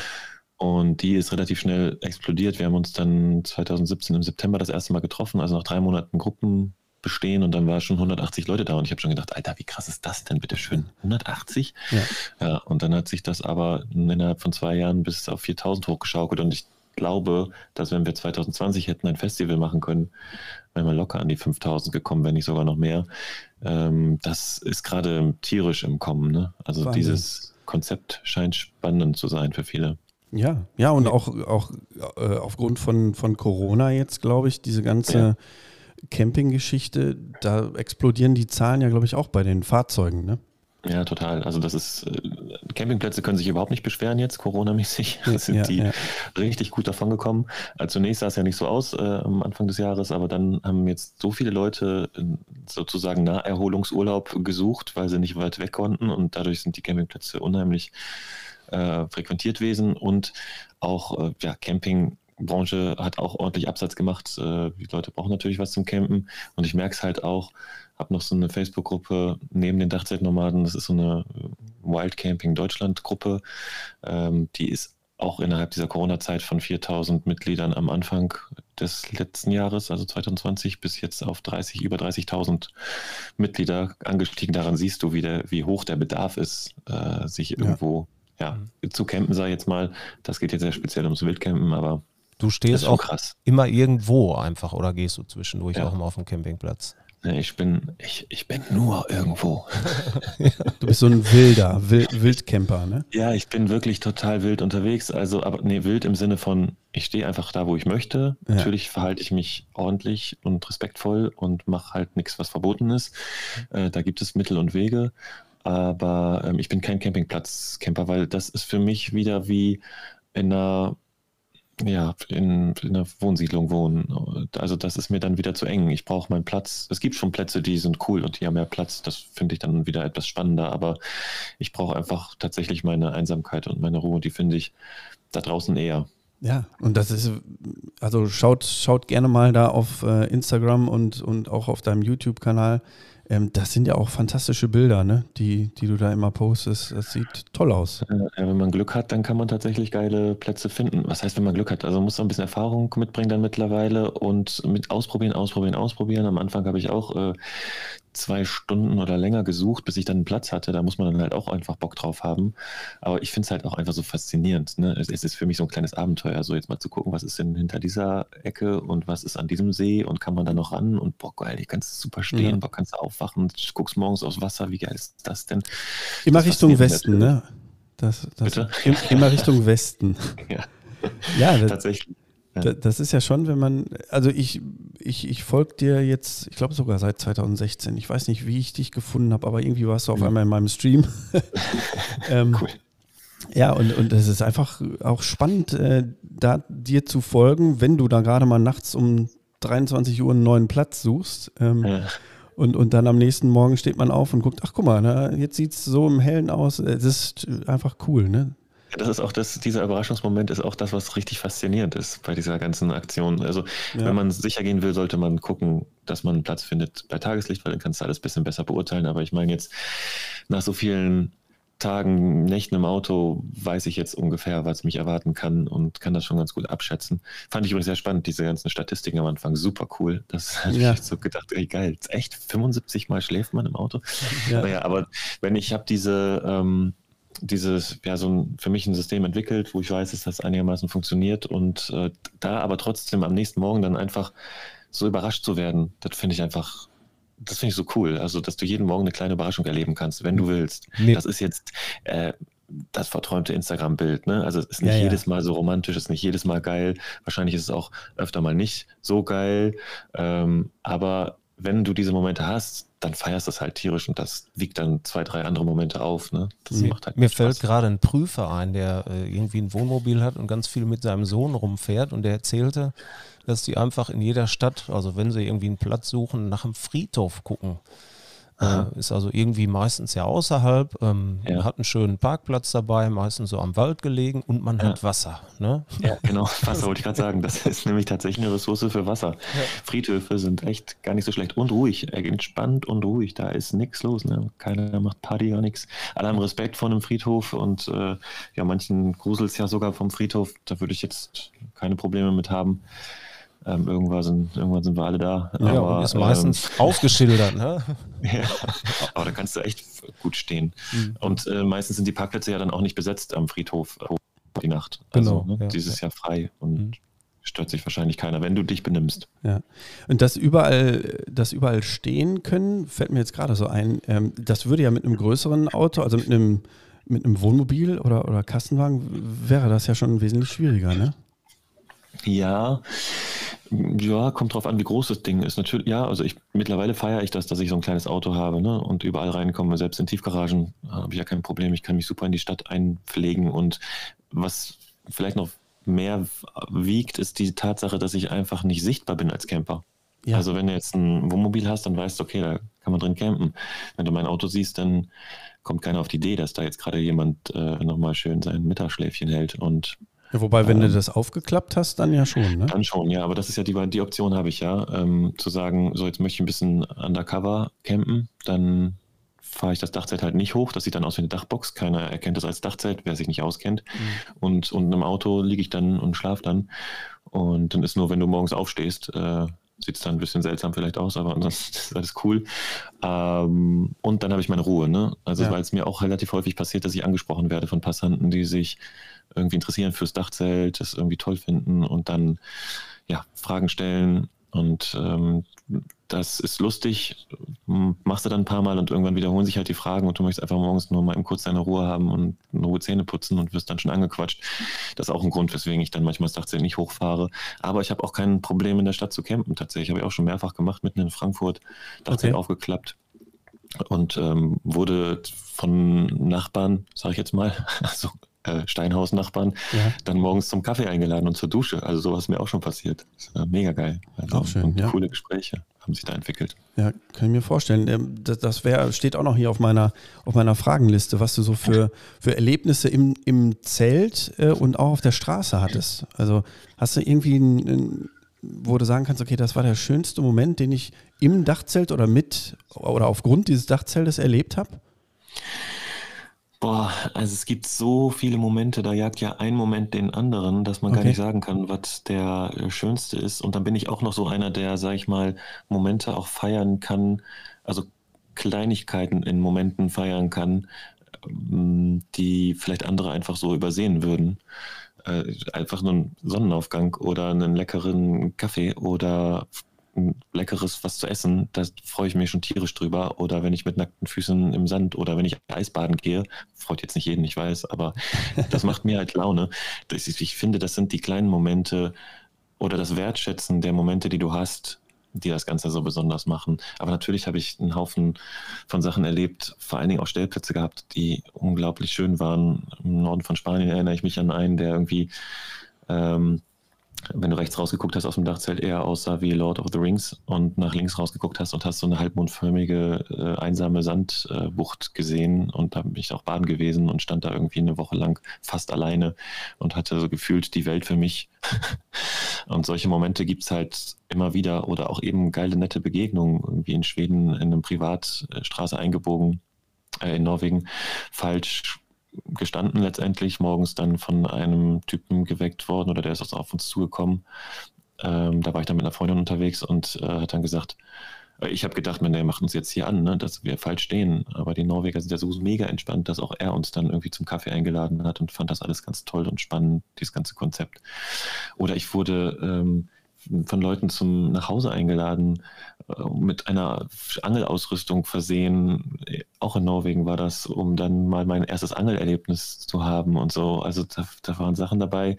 Und die ist relativ schnell explodiert. Wir haben uns dann 2017 im September das erste Mal getroffen, also nach drei Monaten Gruppen bestehen und dann war schon 180 Leute da und ich habe schon gedacht, Alter, wie krass ist das denn bitte schön? 180? Ja. Ja, und dann hat sich das aber innerhalb von zwei Jahren bis auf 4000 hochgeschaukelt und ich glaube, dass wenn wir 2020 hätten ein Festival machen können, wären wir locker an die 5000 gekommen, wenn nicht sogar noch mehr. Ähm, das ist gerade tierisch im Kommen. Ne? Also Wahnsinn. dieses Konzept scheint spannend zu sein für viele. Ja, ja, und auch, auch äh, aufgrund von, von Corona jetzt, glaube ich, diese ganze Ja. Camping-Geschichte, da explodieren die Zahlen ja, glaube ich, auch bei den Fahrzeugen, ne? Ja, total. Also das ist, äh, Campingplätze können sich überhaupt nicht beschweren jetzt, Corona-mäßig. Sind ja, die ja. richtig gut davon gekommen. Also zunächst sah es ja nicht so aus äh, am Anfang des Jahres, aber dann haben jetzt so viele Leute äh, sozusagen Naherholungsurlaub gesucht, weil sie nicht weit weg konnten und dadurch sind die Campingplätze unheimlich äh, frequentiert gewesen und auch äh, ja, Campingbranche hat auch ordentlich Absatz gemacht. Äh, die Leute brauchen natürlich was zum Campen und ich merke es halt auch, habe noch so eine Facebook-Gruppe neben den Dachzeltnomaden, das ist so eine äh, Wild Camping Deutschland Gruppe, ähm, die ist auch innerhalb dieser Corona-Zeit von 4000 Mitgliedern am Anfang des letzten Jahres, also 2020, bis jetzt auf 30, über 30.000 Mitglieder angestiegen. Daran siehst du, wie, der, wie hoch der Bedarf ist, äh, sich irgendwo ja. zu campen, sei jetzt mal. Das geht jetzt sehr speziell ums Wildcampen, aber Du stehst auch krass. immer irgendwo einfach oder gehst du zwischendurch Ja. auch immer auf dem Campingplatz? Ich bin, ich, ich bin nur irgendwo. Du bist so ein Wilder, Wild, Wildcamper, ne? Ja, ich bin wirklich total wild unterwegs. Also, aber nee, wild im Sinne von, ich stehe einfach da, wo ich möchte. Ja. Natürlich verhalte ich mich ordentlich und respektvoll und mache halt nichts, was verboten ist. Äh, da gibt es Mittel und Wege. Aber ähm, ich bin kein Campingplatz-Camper, weil das ist für mich wieder wie in einer ja, in, in einer Wohnsiedlung wohnen. Also das ist mir dann wieder zu eng. Ich brauche meinen Platz. Es gibt schon Plätze, die sind cool und die haben mehr Platz. Das finde ich dann wieder etwas spannender. Aber ich brauche einfach tatsächlich meine Einsamkeit und meine Ruhe. Die finde ich da draußen eher. Ja, und das ist, also schaut, schaut gerne mal da auf äh, Instagram und, und auch auf deinem YouTube-Kanal. Ähm, das sind ja auch fantastische Bilder, ne? Die, die du da immer postest. Das sieht toll aus. Äh, wenn man Glück hat, dann kann man tatsächlich geile Plätze finden. Was heißt, wenn man Glück hat? Also man muss so ein bisschen Erfahrung mitbringen dann mittlerweile und mit ausprobieren, ausprobieren, ausprobieren. Am Anfang habe ich auch äh, zwei Stunden oder länger gesucht, bis ich dann einen Platz hatte. Da muss man dann halt auch einfach Bock drauf haben. Aber ich finde es halt auch einfach so faszinierend. Ne? Es, es ist für mich so ein kleines Abenteuer, so jetzt mal zu gucken, was ist denn hinter dieser Ecke und was ist an diesem See und kann man da noch ran und boah, geil, hier kannst du super stehen, Ja. boah, kannst du aufwachen, guckst morgens aufs Wasser, wie geil ist das denn? Immer Das Richtung Westen, ne? Das, das, Bitte? im- Immer Richtung Westen. Ja, Ja, tatsächlich. Ja. Da- Das ist ja schon, wenn man, also ich, ich, ich folge dir jetzt, ich glaube sogar seit 2016. Ich weiß nicht, wie ich dich gefunden habe, aber irgendwie warst du auf Ja. einmal in meinem Stream. ähm, Cool. Ja, und, und es ist einfach auch spannend, äh, da dir zu folgen, wenn du da gerade mal nachts um 23 Uhr einen neuen Platz suchst. Ähm, Ja. und, und dann am nächsten Morgen steht man auf und guckt, ach guck mal, na, jetzt sieht es so im Hellen aus. Es ist einfach cool, ne? Das ist auch das, dieser Überraschungsmoment ist auch das, was richtig faszinierend ist bei dieser ganzen Aktion. Also, Ja. wenn man sicher gehen will, sollte man gucken, dass man einen Platz findet bei Tageslicht, weil dann kannst du alles ein bisschen besser beurteilen. Aber ich meine jetzt, nach so vielen Tagen, Nächten im Auto weiß ich jetzt ungefähr, was mich erwarten kann und kann das schon ganz gut abschätzen. Fand ich übrigens sehr spannend, diese ganzen Statistiken am Anfang. Super cool. Das habe ja. ich so gedacht, ey, geil. Echt, 75 Mal schläft man im Auto? Ja. Naja, aber wenn ich habe diese, ähm, dieses, ja, so ein, für mich ein System entwickelt, wo ich weiß, dass das einigermaßen funktioniert und äh, da aber trotzdem am nächsten Morgen dann einfach so überrascht zu werden, das finde ich einfach das finde ich so cool. Also, dass du jeden Morgen eine kleine Überraschung erleben kannst, wenn du willst. Nee. Das ist jetzt äh, das verträumte Instagram-Bild. Ne? Also, es ist nicht ja, jedes Mal so romantisch, es ist nicht jedes Mal geil. Wahrscheinlich ist es auch öfter mal nicht so geil. Ähm, aber wenn du diese Momente hast, dann feierst du es halt tierisch und das wiegt dann zwei, drei andere Momente auf. Ne? mir, halt mir fällt gerade ein Prüfer ein, der äh, irgendwie ein Wohnmobil hat und ganz viel mit seinem Sohn rumfährt und der erzählte, dass die einfach in jeder Stadt, also wenn sie irgendwie einen Platz suchen, nach einem Friedhof gucken. Äh, ist also irgendwie meistens ja außerhalb, ähm, ja. hat einen schönen Parkplatz dabei, meistens so am Wald gelegen und man ja. hat Wasser. Ne? Ja, genau, Wasser wollte ich gerade sagen. Das ist nämlich tatsächlich eine Ressource für Wasser. Friedhöfe sind echt gar nicht so schlecht und ruhig, entspannt und ruhig. Da ist nichts los. Ne? Keiner macht Party, gar nichts. Alle haben Respekt vor einem Friedhof und äh, ja, manchen gruselt es ja sogar vom Friedhof. Da würde ich jetzt keine Probleme mit haben. Ähm, irgendwann, sind, irgendwann sind wir alle da. Ja, aber, und ist meistens ähm, ausgeschildert, ne? ja, aber da kannst du echt gut stehen. Mhm. Und äh, meistens sind die Parkplätze ja dann auch nicht besetzt am Friedhof äh, die Nacht. Also, genau. Ne, ja, dieses ja. Jahr frei und mhm. stört sich wahrscheinlich keiner, wenn du dich benimmst. Ja. Und das überall, das überall stehen können, fällt mir jetzt gerade so ein, ähm, das würde ja mit einem größeren Auto, also mit einem, mit einem Wohnmobil oder, oder Kastenwagen, wäre das ja schon wesentlich schwieriger, ne? Ja, ja, kommt drauf an, wie groß das Ding ist. Natürlich, ja, also ich mittlerweile feiere ich das, dass ich so ein kleines Auto habe ne, und überall reinkomme. Selbst in Tiefgaragen habe ich ja kein Problem. Ich kann mich super in die Stadt einpflegen. Und was vielleicht noch mehr wiegt, ist die Tatsache, dass ich einfach nicht sichtbar bin als Camper. Ja. Also wenn du jetzt ein Wohnmobil hast, dann weißt du, okay, da kann man drin campen. Wenn du mein Auto siehst, dann kommt keiner auf die Idee, dass da jetzt gerade jemand äh, nochmal schön sein Mittagsschläfchen hält und ja, wobei, wenn ähm, du das aufgeklappt hast, dann ja schon, ne? Dann schon, ja, aber das ist ja die, die Option habe ich ja, ähm, zu sagen, so jetzt möchte ich ein bisschen undercover campen, dann fahre ich das Dachzelt halt nicht hoch, das sieht dann aus wie eine Dachbox, keiner erkennt das als Dachzelt, wer sich nicht auskennt. Mhm. Und unten im Auto liege ich dann und schlafe dann. Und dann ist nur, wenn du morgens aufstehst, äh, sieht es dann ein bisschen seltsam vielleicht aus, aber ansonsten ist alles cool. Ähm, und dann habe ich meine Ruhe, ne? Also ja. weil es mir auch relativ häufig passiert, dass ich angesprochen werde von Passanten, die sich irgendwie interessieren fürs Dachzelt, das irgendwie toll finden und dann ja, Fragen stellen. Und ähm, das ist lustig, machst du dann ein paar Mal und irgendwann wiederholen sich halt die Fragen und du möchtest einfach morgens nur mal im kurz deine Ruhe haben und Ruhe Zähne putzen und wirst dann schon angequatscht. Das ist auch ein Grund, weswegen ich dann manchmal das Dachzelt nicht hochfahre. Aber ich habe auch kein Problem in der Stadt zu campen tatsächlich. Habe ich auch schon mehrfach gemacht, mitten in Frankfurt, Dachzelt okay. aufgeklappt und ähm, wurde von Nachbarn, sage ich jetzt mal, also äh, Steinhaus-Nachbarn, ja. dann morgens zum Kaffee eingeladen und zur Dusche. Also sowas ist mir auch schon passiert. mega geil. Also, auch schön, und ja. coole Gespräche haben sich da entwickelt. Ja, kann ich mir vorstellen. Ähm, das, das wär, steht auch noch hier auf meiner, auf meiner Fragenliste, was du so für, für Erlebnisse im, im Zelt äh, und auch auf der Straße hattest. Also hast du irgendwie ein, ein wo du sagen kannst, okay, das war der schönste Moment, den ich im Dachzelt oder mit oder aufgrund dieses Dachzeltes erlebt habe? Boah, also es gibt so viele Momente, da jagt ja ein Moment den anderen, dass man gar nicht sagen kann, was der äh, schönste ist. Und dann bin ich auch noch so einer, der, sag ich mal, Momente auch feiern kann, also Kleinigkeiten in Momenten feiern kann, ähm, die vielleicht andere einfach so übersehen würden. Äh, einfach nur einen Sonnenaufgang oder einen leckeren Kaffee oder leckeres was zu essen, da freue ich mich schon tierisch drüber. Oder wenn ich mit nackten Füßen im Sand oder wenn ich Eisbaden gehe, freut jetzt nicht jeden, ich weiß, aber das macht mir halt Laune. Ich finde, das sind die kleinen Momente oder das Wertschätzen der Momente, die du hast, die das Ganze so besonders machen. Aber natürlich habe ich einen Haufen von Sachen erlebt, vor allen Dingen auch Stellplätze gehabt, die unglaublich schön waren. Im Norden von Spanien erinnere ich mich an einen, der irgendwie ähm, wenn du rechts rausgeguckt hast aus dem Dachzelt, eher aussah wie Lord of the Rings und nach links rausgeguckt hast und hast so eine halbmondförmige, äh, einsame Sandbucht äh, gesehen und da bin ich auch baden gewesen und stand da irgendwie eine Woche lang fast alleine und hatte so gefühlt die Welt für mich. und solche Momente gibt es halt immer wieder oder auch eben geile, nette Begegnungen, irgendwie in Schweden in einem Privatstraße eingebogen äh, in Norwegen falsch gestanden letztendlich, morgens dann von einem Typen geweckt worden oder der ist auf uns zugekommen. Ähm, da war ich dann mit einer Freundin unterwegs und äh, hat dann gesagt, äh, ich habe gedacht, man, der macht uns jetzt hier an, ne, dass wir falsch stehen. Aber die Norweger sind ja so mega entspannt, dass auch er uns dann irgendwie zum Kaffee eingeladen hat und fand das alles ganz toll und spannend, dieses ganze Konzept. Oder ich wurde ähm, von Leuten zum nach Hause eingeladen, äh, mit einer Angelausrüstung versehen. Auch in Norwegen war das, um dann mal mein erstes Angelerlebnis zu haben und so. Also da, da waren Sachen dabei.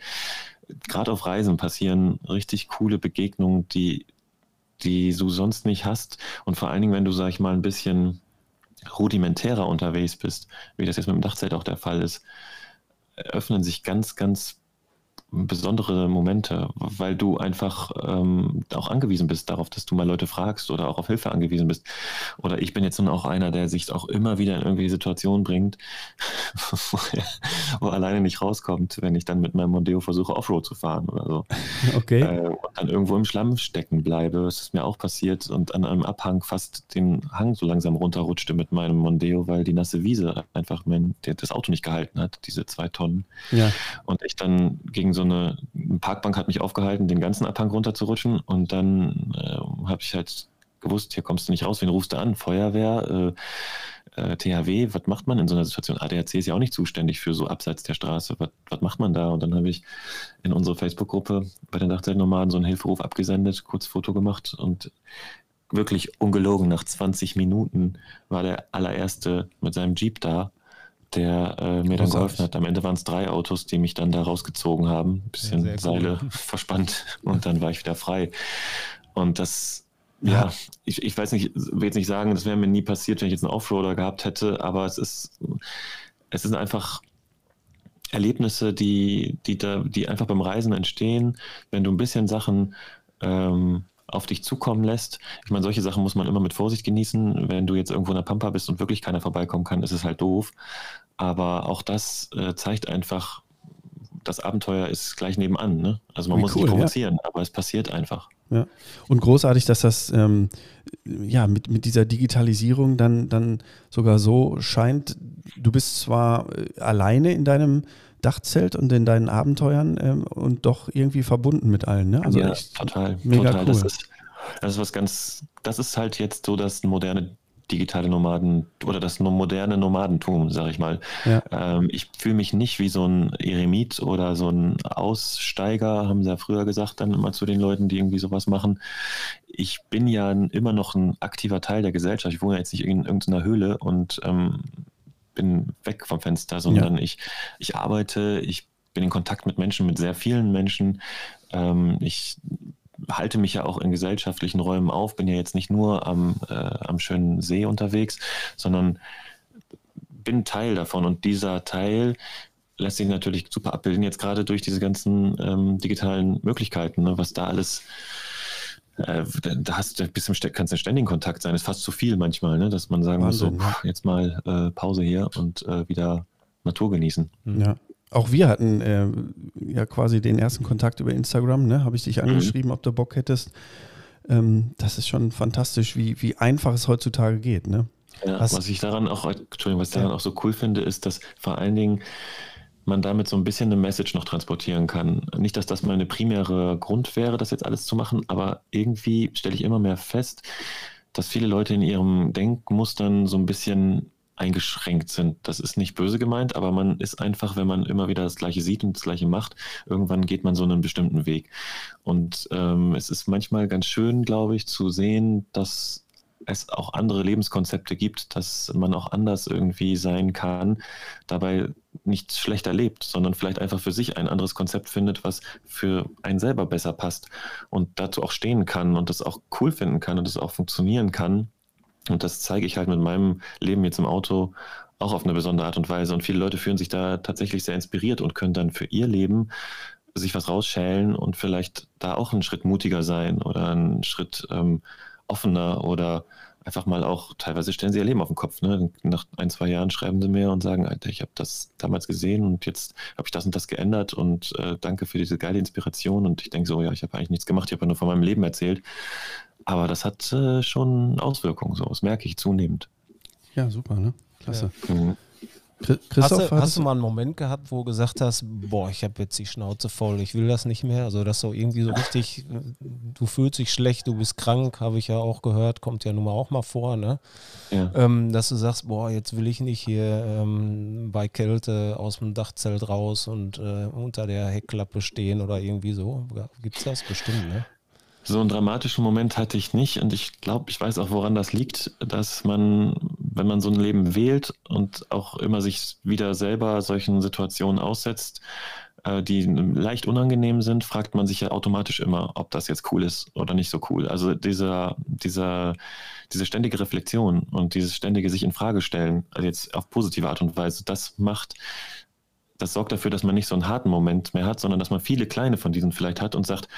Gerade auf Reisen passieren richtig coole Begegnungen, die, die du sonst nicht hast. Und vor allen Dingen, wenn du, sag ich mal, ein bisschen rudimentärer unterwegs bist, wie das jetzt mit dem Dachzelt auch der Fall ist, öffnen sich ganz, ganz besondere Momente, weil du einfach ähm, auch angewiesen bist darauf, dass du mal Leute fragst oder auch auf Hilfe angewiesen bist. Oder ich bin jetzt nun auch einer, der sich auch immer wieder in irgendwelche Situationen bringt, wo er alleine nicht rauskommt, wenn ich dann mit meinem Mondeo versuche, Offroad zu fahren oder so. Okay. Äh, und dann irgendwo im Schlamm stecken bleibe. Das ist mir auch passiert und an einem Abhang fast den Hang so langsam runterrutschte mit meinem Mondeo, weil die nasse Wiese einfach mein, das Auto nicht gehalten hat, diese zwei Tonnen. Ja. Und ich dann gegen so so eine, eine Parkbank hat mich aufgehalten, den ganzen Abhang runterzurutschen und dann äh, habe ich halt gewusst, hier kommst du nicht raus, wen rufst du an? Feuerwehr, äh, äh, THW, was macht man in so einer Situation? ADAC ist ja auch nicht zuständig für so abseits der Straße, was macht man da? Und dann habe ich in unsere Facebook-Gruppe bei den Dachzeltnomaden so einen Hilferuf abgesendet, kurz Foto gemacht und wirklich ungelogen, nach 20 Minuten war der allererste mit seinem Jeep da der äh, mir dann geholfen hat. Am Ende waren es drei Autos, die mich dann da rausgezogen haben. Ein bisschen ja, Seile cool. verspannt und dann war ich wieder frei. Und das, ja, ja ich, ich weiß nicht, will jetzt nicht sagen, das wäre mir nie passiert, wenn ich jetzt einen Offroader gehabt hätte, aber es ist, es sind einfach Erlebnisse, die, die, da, die einfach beim Reisen entstehen, wenn du ein bisschen Sachen ähm, auf dich zukommen lässt. Ich meine, solche Sachen muss man immer mit Vorsicht genießen. Wenn du jetzt irgendwo in der Pampa bist und wirklich keiner vorbeikommen kann, ist es halt doof. Aber auch das äh, zeigt einfach, das Abenteuer ist gleich nebenan. Ne? Also man Wie muss cool, nicht provozieren, ja. aber es passiert einfach. Ja. Und großartig, dass das ähm, ja mit, mit dieser Digitalisierung dann, dann sogar so scheint, du bist zwar äh, alleine in deinem Dachzelt und in deinen Abenteuern ähm, und doch irgendwie verbunden mit allen. Ne? Also ja, total. Mega total. Cool. Das ist, das ist was ganz, das ist halt jetzt so das moderne digitale Nomaden oder das moderne Nomadentum, sag ich mal. Ja. Ähm, ich fühle mich nicht wie so ein Eremit oder so ein Aussteiger, haben sie ja früher gesagt, dann immer zu den Leuten, die irgendwie sowas machen. Ich bin ja immer noch ein aktiver Teil der Gesellschaft. Ich wohne jetzt nicht in irgendeiner Höhle und ähm, bin weg vom Fenster, sondern ja. ich, ich arbeite, ich bin in Kontakt mit Menschen, mit sehr vielen Menschen. Ähm, ich halte mich ja auch in gesellschaftlichen Räumen auf, bin ja jetzt nicht nur am, äh, am schönen See unterwegs, sondern bin Teil davon. Und dieser Teil lässt sich natürlich super abbilden, jetzt gerade durch diese ganzen ähm, digitalen Möglichkeiten, ne, was da alles äh, da hast du bist im, kannst du in ständigen Kontakt sein. Das ist fast zu viel manchmal, ne? dass man sagen Wahnsinn, muss, so, pff, jetzt mal äh, Pause hier und äh, wieder Natur genießen. Ja. Auch wir hatten äh, ja quasi den ersten Kontakt über Instagram, ne? Habe ich dich mhm. angeschrieben, mhm. ob du Bock hättest. Ähm, das ist schon fantastisch, wie, wie einfach es heutzutage geht, ne? Ja, was, was ich daran auch, Entschuldigung, was ich daran auch so cool finde, ist, dass vor allen Dingen man damit so ein bisschen eine Message noch transportieren kann. Nicht, dass das meine primäre Grund wäre, das jetzt alles zu machen, aber irgendwie stelle ich immer mehr fest, dass viele Leute in ihrem Denkmustern so ein bisschen eingeschränkt sind. Das ist nicht böse gemeint, aber man ist einfach, wenn man immer wieder das Gleiche sieht und das Gleiche macht, irgendwann geht man so einen bestimmten Weg. Und ähm, es ist manchmal ganz schön, glaube ich, zu sehen, dass es auch andere Lebenskonzepte gibt, dass man auch anders irgendwie sein kann, dabei nicht schlechter lebt, sondern vielleicht einfach für sich ein anderes Konzept findet, was für einen selber besser passt und dazu auch stehen kann und das auch cool finden kann und das auch funktionieren kann. Und das zeige ich halt mit meinem Leben jetzt im Auto auch auf eine besondere Art und Weise. Und viele Leute fühlen sich da tatsächlich sehr inspiriert und können dann für ihr Leben sich was rausschälen und vielleicht da auch einen Schritt mutiger sein oder einen Schritt ähm, offener oder einfach mal auch, teilweise stellen sie ihr Leben auf den Kopf. Ne? Nach ein, zwei Jahren schreiben sie mir und sagen, Alter, ich habe das damals gesehen und jetzt habe ich das und das geändert und äh, danke für diese geile Inspiration. Und ich denke so, ja, ich habe eigentlich nichts gemacht, ich habe nur von meinem Leben erzählt. Aber das hat äh, schon Auswirkungen, so, das merke ich zunehmend. Ja, super, ne? Klasse. Mhm. Christoph, hast, du, hast du mal einen Moment gehabt, wo du gesagt hast, boah, ich habe jetzt die Schnauze voll, ich will das nicht mehr? Also das so irgendwie so richtig, du fühlst dich schlecht, du bist krank, habe ich ja auch gehört, kommt ja nun mal auch mal vor, ne? Ja. Ähm, dass du sagst, boah, jetzt will ich nicht hier ähm, bei Kälte aus dem Dachzelt raus und äh, unter der Heckklappe stehen oder irgendwie so. Gibt es das bestimmt, ne? So einen dramatischen Moment hatte ich nicht und ich glaube, ich weiß auch, woran das liegt, dass man, wenn man so ein Leben wählt und auch immer sich wieder selber solchen Situationen aussetzt, äh, die leicht unangenehm sind, fragt man sich ja automatisch immer, ob das jetzt cool ist oder nicht so cool. Also dieser, dieser, diese ständige Reflexion und dieses ständige sich in Frage stellen, also jetzt auf positive Art und Weise, das macht das sorgt dafür, dass man nicht so einen harten Moment mehr hat, sondern dass man viele kleine von diesen vielleicht hat und sagt,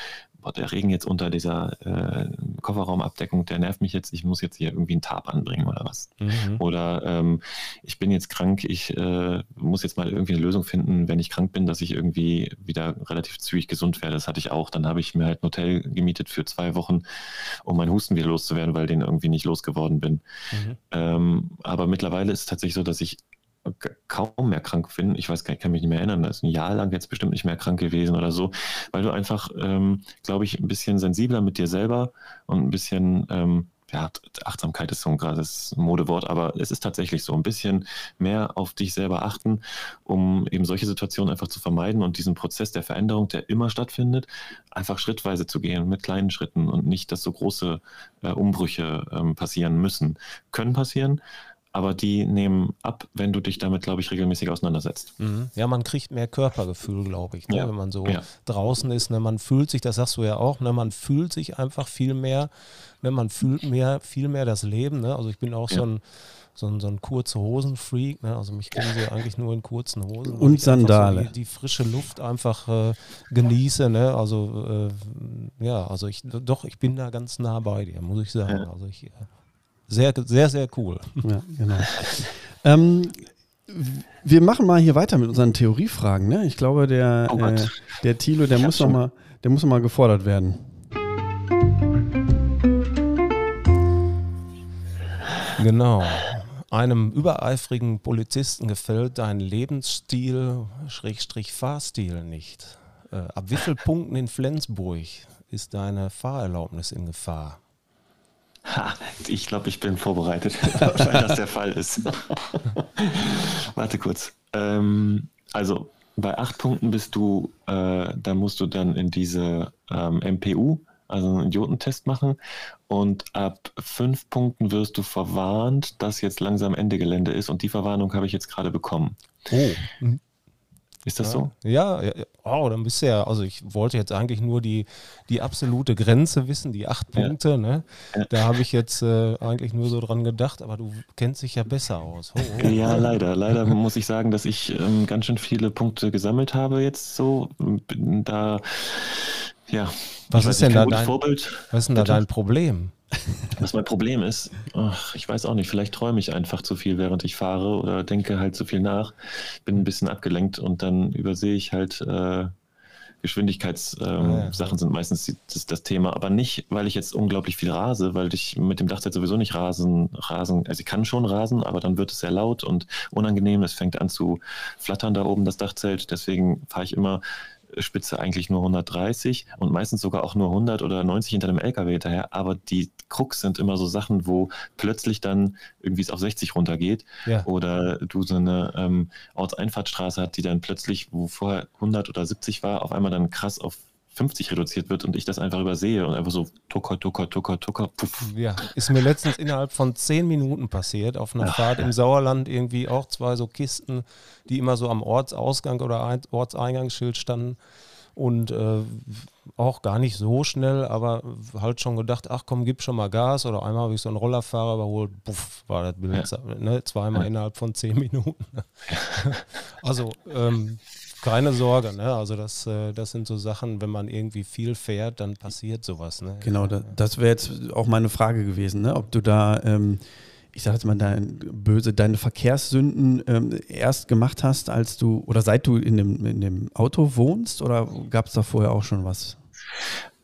boah, der Regen jetzt unter dieser äh, Kofferraumabdeckung, der nervt mich jetzt, ich muss jetzt hier irgendwie einen Tarp anbringen oder was. Mhm. Oder ähm, ich bin jetzt krank, ich äh, muss jetzt mal irgendwie eine Lösung finden, wenn ich krank bin, dass ich irgendwie wieder relativ zügig gesund werde. Das hatte ich auch. Dann habe ich mir halt ein Hotel gemietet für zwei Wochen, um meinen Husten wieder loszuwerden, weil den irgendwie nicht losgeworden bin. Mhm. Ähm, aber mittlerweile ist es tatsächlich so, dass ich kaum mehr krank bin. Ich weiß gar nicht, ich kann mich nicht mehr erinnern. Das ist ein Jahr lang jetzt bestimmt nicht mehr krank gewesen oder so, weil du einfach, ähm, glaube ich, ein bisschen sensibler mit dir selber und ein bisschen, ähm, ja, Achtsamkeit ist so ein krasses Modewort, aber es ist tatsächlich so, ein bisschen mehr auf dich selber achten, um eben solche Situationen einfach zu vermeiden und diesen Prozess der Veränderung, der immer stattfindet, einfach schrittweise zu gehen, mit kleinen Schritten und nicht, dass so große äh, Umbrüche ähm, passieren müssen. Können passieren, aber die nehmen ab, wenn du dich damit, glaube ich, regelmäßig auseinandersetzt. Mhm. Ja, man kriegt mehr Körpergefühl, glaube ich, ne? ja. wenn man so ja. draußen ist. Ne? Man fühlt sich, das sagst du ja auch, ne? man fühlt sich einfach viel mehr, ne? man fühlt mehr, viel mehr das Leben. Ne? Also ich bin auch ja. so ein so ein, so ein kurze Hosen-Freak, ne? also mich kennen sie eigentlich nur in kurzen Hosen. Und Sandale. So die, die, frische Luft einfach äh, genieße, ne? also äh, ja, also ich, doch, ich bin da ganz nah bei dir, muss ich sagen. Also ich äh, sehr, sehr, sehr cool. Ja, genau. ähm, wir machen mal hier weiter mit unseren Theoriefragen. Ne? Ich glaube, der, oh äh, der Thilo, der muss, noch mal, der muss noch mal gefordert werden. Genau. Einem übereifrigen Polizisten gefällt dein Lebensstil, Schrägstrich Fahrstil nicht. Äh, ab wie vielen Punkten in Flensburg ist deine Fahrerlaubnis in Gefahr? Ha, ich glaube, ich bin vorbereitet, weil das der Fall ist. Warte kurz. Ähm, also bei acht Punkten bist du, äh, da musst du dann in diese ähm, MPU, also einen Idiotentest machen. Und ab fünf Punkten wirst du verwarnt, dass jetzt langsam Ende Gelände ist. Und die Verwarnung habe ich jetzt gerade bekommen. Oh. Mhm. Ist das ja. so? Ja, ja, oh, dann bist du ja, also ich wollte jetzt eigentlich nur die, die absolute Grenze wissen, die acht Punkte, ja. ne? Da habe ich jetzt äh, eigentlich nur so dran gedacht, aber du kennst dich ja besser aus. Oh, oh. Ja, leider. Leider muss ich sagen, dass ich ähm, ganz schön viele Punkte gesammelt habe jetzt so. Bin da, ja. Was ist, denn da dein, Vorbild. was ist denn da dein Problem? Was mein Problem ist, ach, ich weiß auch nicht, vielleicht träume ich einfach zu viel, während ich fahre oder denke halt zu viel nach, bin ein bisschen abgelenkt und dann übersehe ich halt äh, Geschwindigkeitssachen ähm, ah, ja. sind meistens die, das, das, Thema, aber nicht, weil ich jetzt unglaublich viel rase, weil ich mit dem Dachzelt sowieso nicht rasen, rasen, also ich kann schon rasen, aber dann wird es sehr laut und unangenehm, es fängt an zu flattern da oben das Dachzelt, deswegen fahre ich immer Spitze eigentlich nur 130 und meistens sogar auch nur 100 oder 90 hinter dem LKW hinterher. Aber die Krux sind immer so Sachen, wo plötzlich dann irgendwie es auf 60 runtergeht ja. oder du so eine ähm, Ortseinfahrtstraße hast, die dann plötzlich, wo vorher 100 oder 70 war, auf einmal dann krass auf 50 reduziert wird und ich das einfach übersehe und einfach so tucker, tucker, tucker, tucker, puff. Ja, ist mir letztens innerhalb von 10 Minuten passiert, auf einer Ach, Fahrt im Sauerland irgendwie auch zwei so Kisten, die immer so am Ortsausgang oder Ortseingangsschild standen und äh, auch gar nicht so schnell, aber halt schon gedacht, ach komm, gib schon mal Gas oder einmal habe ich so einen Rollerfahrer überholt, puff, war das Bild, ja. ne, zweimal ja. innerhalb von 10 Minuten. also ähm, keine Sorge, ne? Also das, äh, das sind so Sachen, wenn man irgendwie viel fährt, dann passiert sowas. Ne? Genau, das, das wäre jetzt auch meine Frage gewesen, ne? ob du da, ähm, ich sage jetzt mal, dein, böse, deine Verkehrssünden ähm, erst gemacht hast, als du oder seit du in dem, in dem Auto wohnst oder gab es da vorher auch schon was?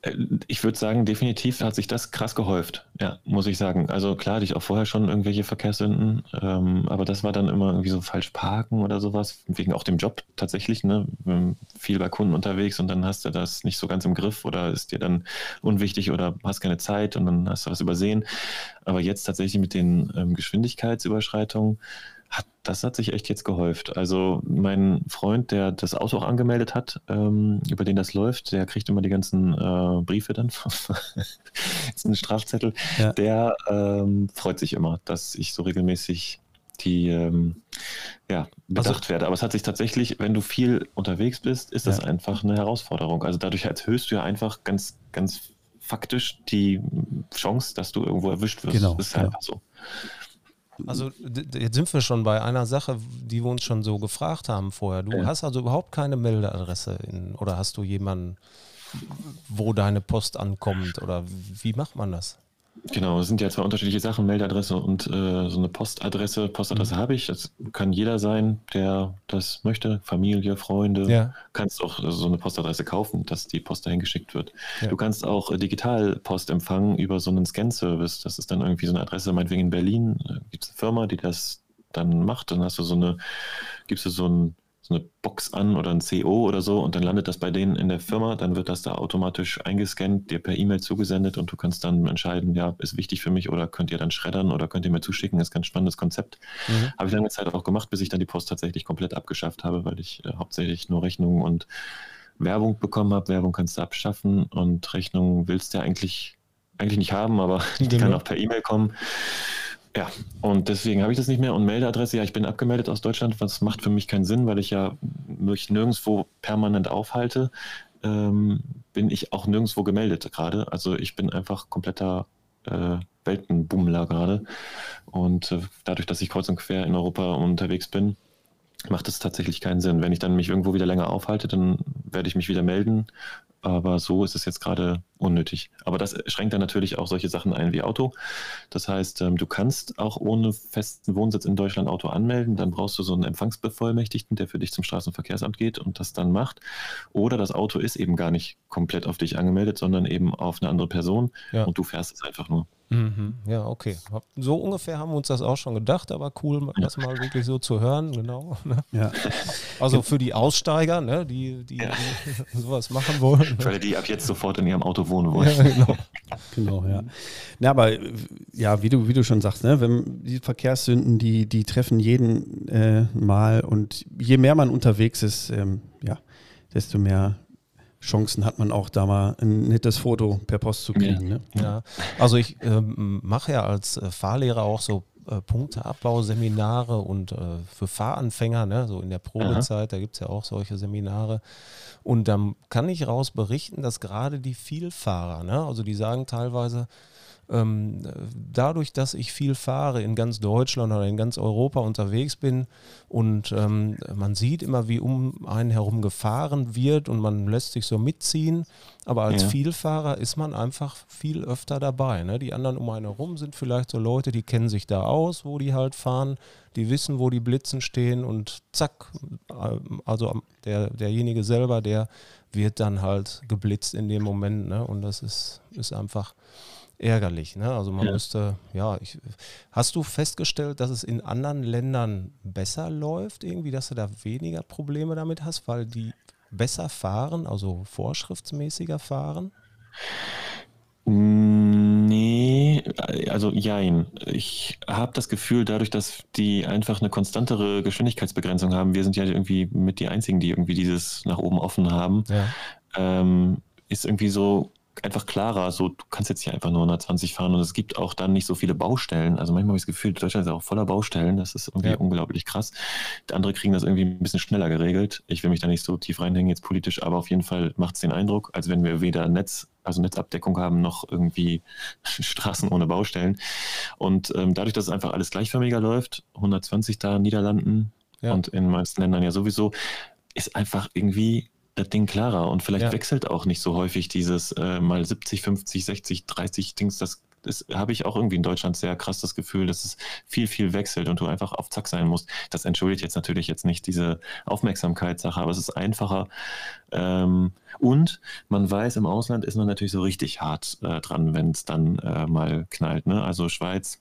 Äh, ich würde sagen, definitiv hat sich das krass gehäuft. Ja, muss ich sagen. Also klar hatte ich auch vorher schon irgendwelche Verkehrssünden, ähm, aber das war dann immer irgendwie so falsch parken oder sowas, wegen auch dem Job tatsächlich, ne? Viel bei Kunden unterwegs und dann hast du das nicht so ganz im Griff oder ist dir dann unwichtig oder hast keine Zeit und dann hast du was übersehen. Aber jetzt tatsächlich mit den ähm, Geschwindigkeitsüberschreitungen, hat, das hat sich echt jetzt gehäuft. Also mein Freund, der das Auto auch angemeldet hat, ähm, über den das läuft, der kriegt immer die ganzen äh, Briefe dann. ist ein Strafzettel. Ja. Der ähm, freut sich immer, dass ich so regelmäßig die ähm, ja, bedacht also, werde. Aber es hat sich tatsächlich, wenn du viel unterwegs bist, ist das einfach eine Herausforderung. Also dadurch erhöhst du ja einfach ganz, ganz faktisch die Chance, dass du irgendwo erwischt wirst. Genau, das ist einfach so. Also jetzt sind wir schon bei einer Sache, die wir uns schon so gefragt haben vorher. Du ja. hast also überhaupt keine Meldeadresse in, oder hast du jemanden, wo deine Post ankommt oder wie macht man das? Genau, es sind ja zwei unterschiedliche Sachen, Meldeadresse und äh, so eine Postadresse. Postadresse mhm. habe ich, das kann jeder sein, der das möchte, Familie, Freunde. Ja. Kannst auch so eine Postadresse kaufen, dass die Post dahin geschickt wird. Ja. Du kannst auch äh, Digitalpost empfangen über so einen Scan-Service. Das ist dann irgendwie so eine Adresse, meinetwegen in Berlin, äh, gibt es eine Firma, die das dann macht. Dann hast du so eine, gibst du so ein so eine Box an oder ein CO oder so und dann landet das bei denen in der Firma, dann wird das da automatisch eingescannt, dir per E-Mail zugesendet und du kannst dann entscheiden, ja, ist wichtig für mich oder könnt ihr dann schreddern oder könnt ihr mir zuschicken, ist ein ganz spannendes Konzept. Mhm. Habe ich lange Zeit auch gemacht, bis ich dann die Post tatsächlich komplett abgeschafft habe, weil ich äh, hauptsächlich nur Rechnungen und Werbung bekommen habe. Werbung kannst du abschaffen und Rechnungen willst du ja eigentlich, eigentlich nicht haben, aber die kann auch per E-Mail kommen. Ja, und deswegen habe ich das nicht mehr. Und Meldeadresse, ja, ich bin abgemeldet aus Deutschland, was macht für mich keinen Sinn, weil ich ja mich nirgendwo permanent aufhalte, ähm, bin ich auch nirgendwo gemeldet gerade. Also ich bin einfach kompletter äh, Weltenbummler gerade. Und äh, dadurch, dass ich kreuz und quer in Europa unterwegs bin, macht es tatsächlich keinen Sinn. Wenn ich dann mich irgendwo wieder länger aufhalte, dann werde ich mich wieder melden aber so ist es jetzt gerade unnötig. Aber das schränkt dann natürlich auch solche Sachen ein wie Auto. Das heißt, ähm, du kannst auch ohne festen Wohnsitz in Deutschland Auto anmelden. Dann brauchst du so einen Empfangsbevollmächtigten, der für dich zum Straßenverkehrsamt geht und das dann macht. Oder das Auto ist eben gar nicht komplett auf dich angemeldet, sondern eben auf eine andere Person ja. und du fährst es einfach nur. Mhm. Ja, okay. So ungefähr haben wir uns das auch schon gedacht, aber cool, das mal wirklich so zu hören, genau. Ne? Ja. Also für die Aussteiger, ne, die, die, ja. die sowas machen wollen. Für die ab jetzt sofort in ihrem Auto wohnen wollen. Ja, genau. genau, ja. Na, aber ja, wie du, wie du schon sagst, ne, wenn die Verkehrssünden, die, die treffen jeden äh, Mal und je mehr man unterwegs ist, ähm, ja, desto mehr Chancen hat man auch da mal ein nettes Foto per Post zu kriegen. Ja, ne? ja. also ich ähm, mache ja als äh, Fahrlehrer auch so äh, Punkteabbauseminare und äh, für Fahranfänger, ne, so in der Probezeit, Aha. da gibt es ja auch solche Seminare. Und dann kann ich raus berichten, dass gerade die Vielfahrer, ne, also die sagen teilweise, ähm, dadurch, dass ich viel fahre in ganz Deutschland oder in ganz Europa unterwegs bin und ähm, man sieht immer, wie um einen herum gefahren wird und man lässt sich so mitziehen, aber als ja. Vielfahrer ist man einfach viel öfter dabei. Ne? Die anderen um einen herum sind vielleicht so Leute, die kennen sich da aus, wo die halt fahren, die wissen, wo die Blitzen stehen und zack, äh, also der, derjenige selber, der wird dann halt geblitzt in dem Moment. Ne? Und das ist, ist einfach ärgerlich. Ne? Also man ja. müsste, ja, ich, hast du festgestellt, dass es in anderen Ländern besser läuft, irgendwie, dass du da weniger Probleme damit hast, weil die besser fahren, also vorschriftsmäßiger fahren? Nee, also jein. Ich habe das Gefühl, dadurch, dass die einfach eine konstantere Geschwindigkeitsbegrenzung haben, wir sind ja irgendwie mit die Einzigen, die irgendwie dieses nach oben offen haben, ja. ähm, ist irgendwie so einfach klarer. So, du kannst jetzt hier einfach nur 120 fahren und es gibt auch dann nicht so viele Baustellen. Also manchmal habe ich das Gefühl, Deutschland ist auch voller Baustellen. Das ist irgendwie ja. unglaublich krass. Die andere kriegen das irgendwie ein bisschen schneller geregelt. Ich will mich da nicht so tief reinhängen jetzt politisch, aber auf jeden Fall macht es den Eindruck, als wenn wir weder Netz, also Netzabdeckung haben, noch irgendwie Straßen ohne Baustellen. Und ähm, dadurch, dass es einfach alles gleichförmiger läuft, 120 da in Niederlanden ja. und in meisten Ländern ja sowieso, ist einfach irgendwie das Ding klarer und vielleicht ja. wechselt auch nicht so häufig dieses äh, mal 70, 50, 60, 30 Dings, das habe ich auch irgendwie in Deutschland sehr krass das Gefühl, dass es viel, viel wechselt und du einfach auf Zack sein musst. Das entschuldigt jetzt natürlich jetzt nicht diese Aufmerksamkeitssache, aber es ist einfacher. Ähm, und man weiß, im Ausland ist man natürlich so richtig hart äh, dran, wenn es dann äh, mal knallt. Ne? Also Schweiz,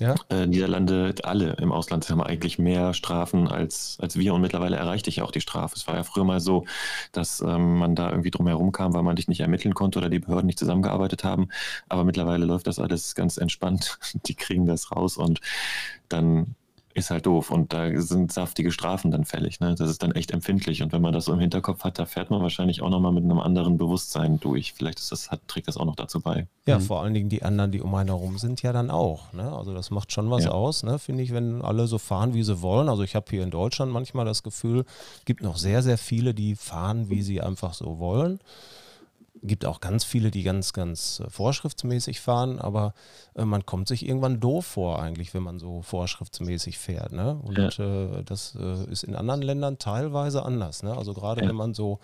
ja. Äh, Niederlande, alle im Ausland haben eigentlich mehr Strafen als, als wir und mittlerweile erreichte ich auch die Strafe. Es war ja früher mal so, dass ähm, man da irgendwie drum herum kam, weil man dich nicht ermitteln konnte oder die Behörden nicht zusammengearbeitet haben. Aber mittlerweile läuft das alles ganz entspannt. Die kriegen das raus und dann ist halt doof und da sind saftige Strafen dann fällig. Ne? Das ist dann echt empfindlich und wenn man das so im Hinterkopf hat, da fährt man wahrscheinlich auch nochmal mit einem anderen Bewusstsein durch. Vielleicht ist das, hat, trägt das auch noch dazu bei. Ja, mhm. vor allen Dingen die anderen, die um einen herum sind, ja dann auch. Ne? Also das macht schon was ja. aus, ne? finde ich, wenn alle so fahren, wie sie wollen. Also ich habe hier in Deutschland manchmal das Gefühl, gibt noch sehr, sehr viele, die fahren, wie sie einfach so wollen gibt auch ganz viele, die ganz, ganz äh, vorschriftsmäßig fahren, aber äh, man kommt sich irgendwann doof vor eigentlich, wenn man so vorschriftsmäßig fährt. Ne? Und ja. äh, das äh, ist in anderen Ländern teilweise anders. Ne? Also gerade ja. wenn man so,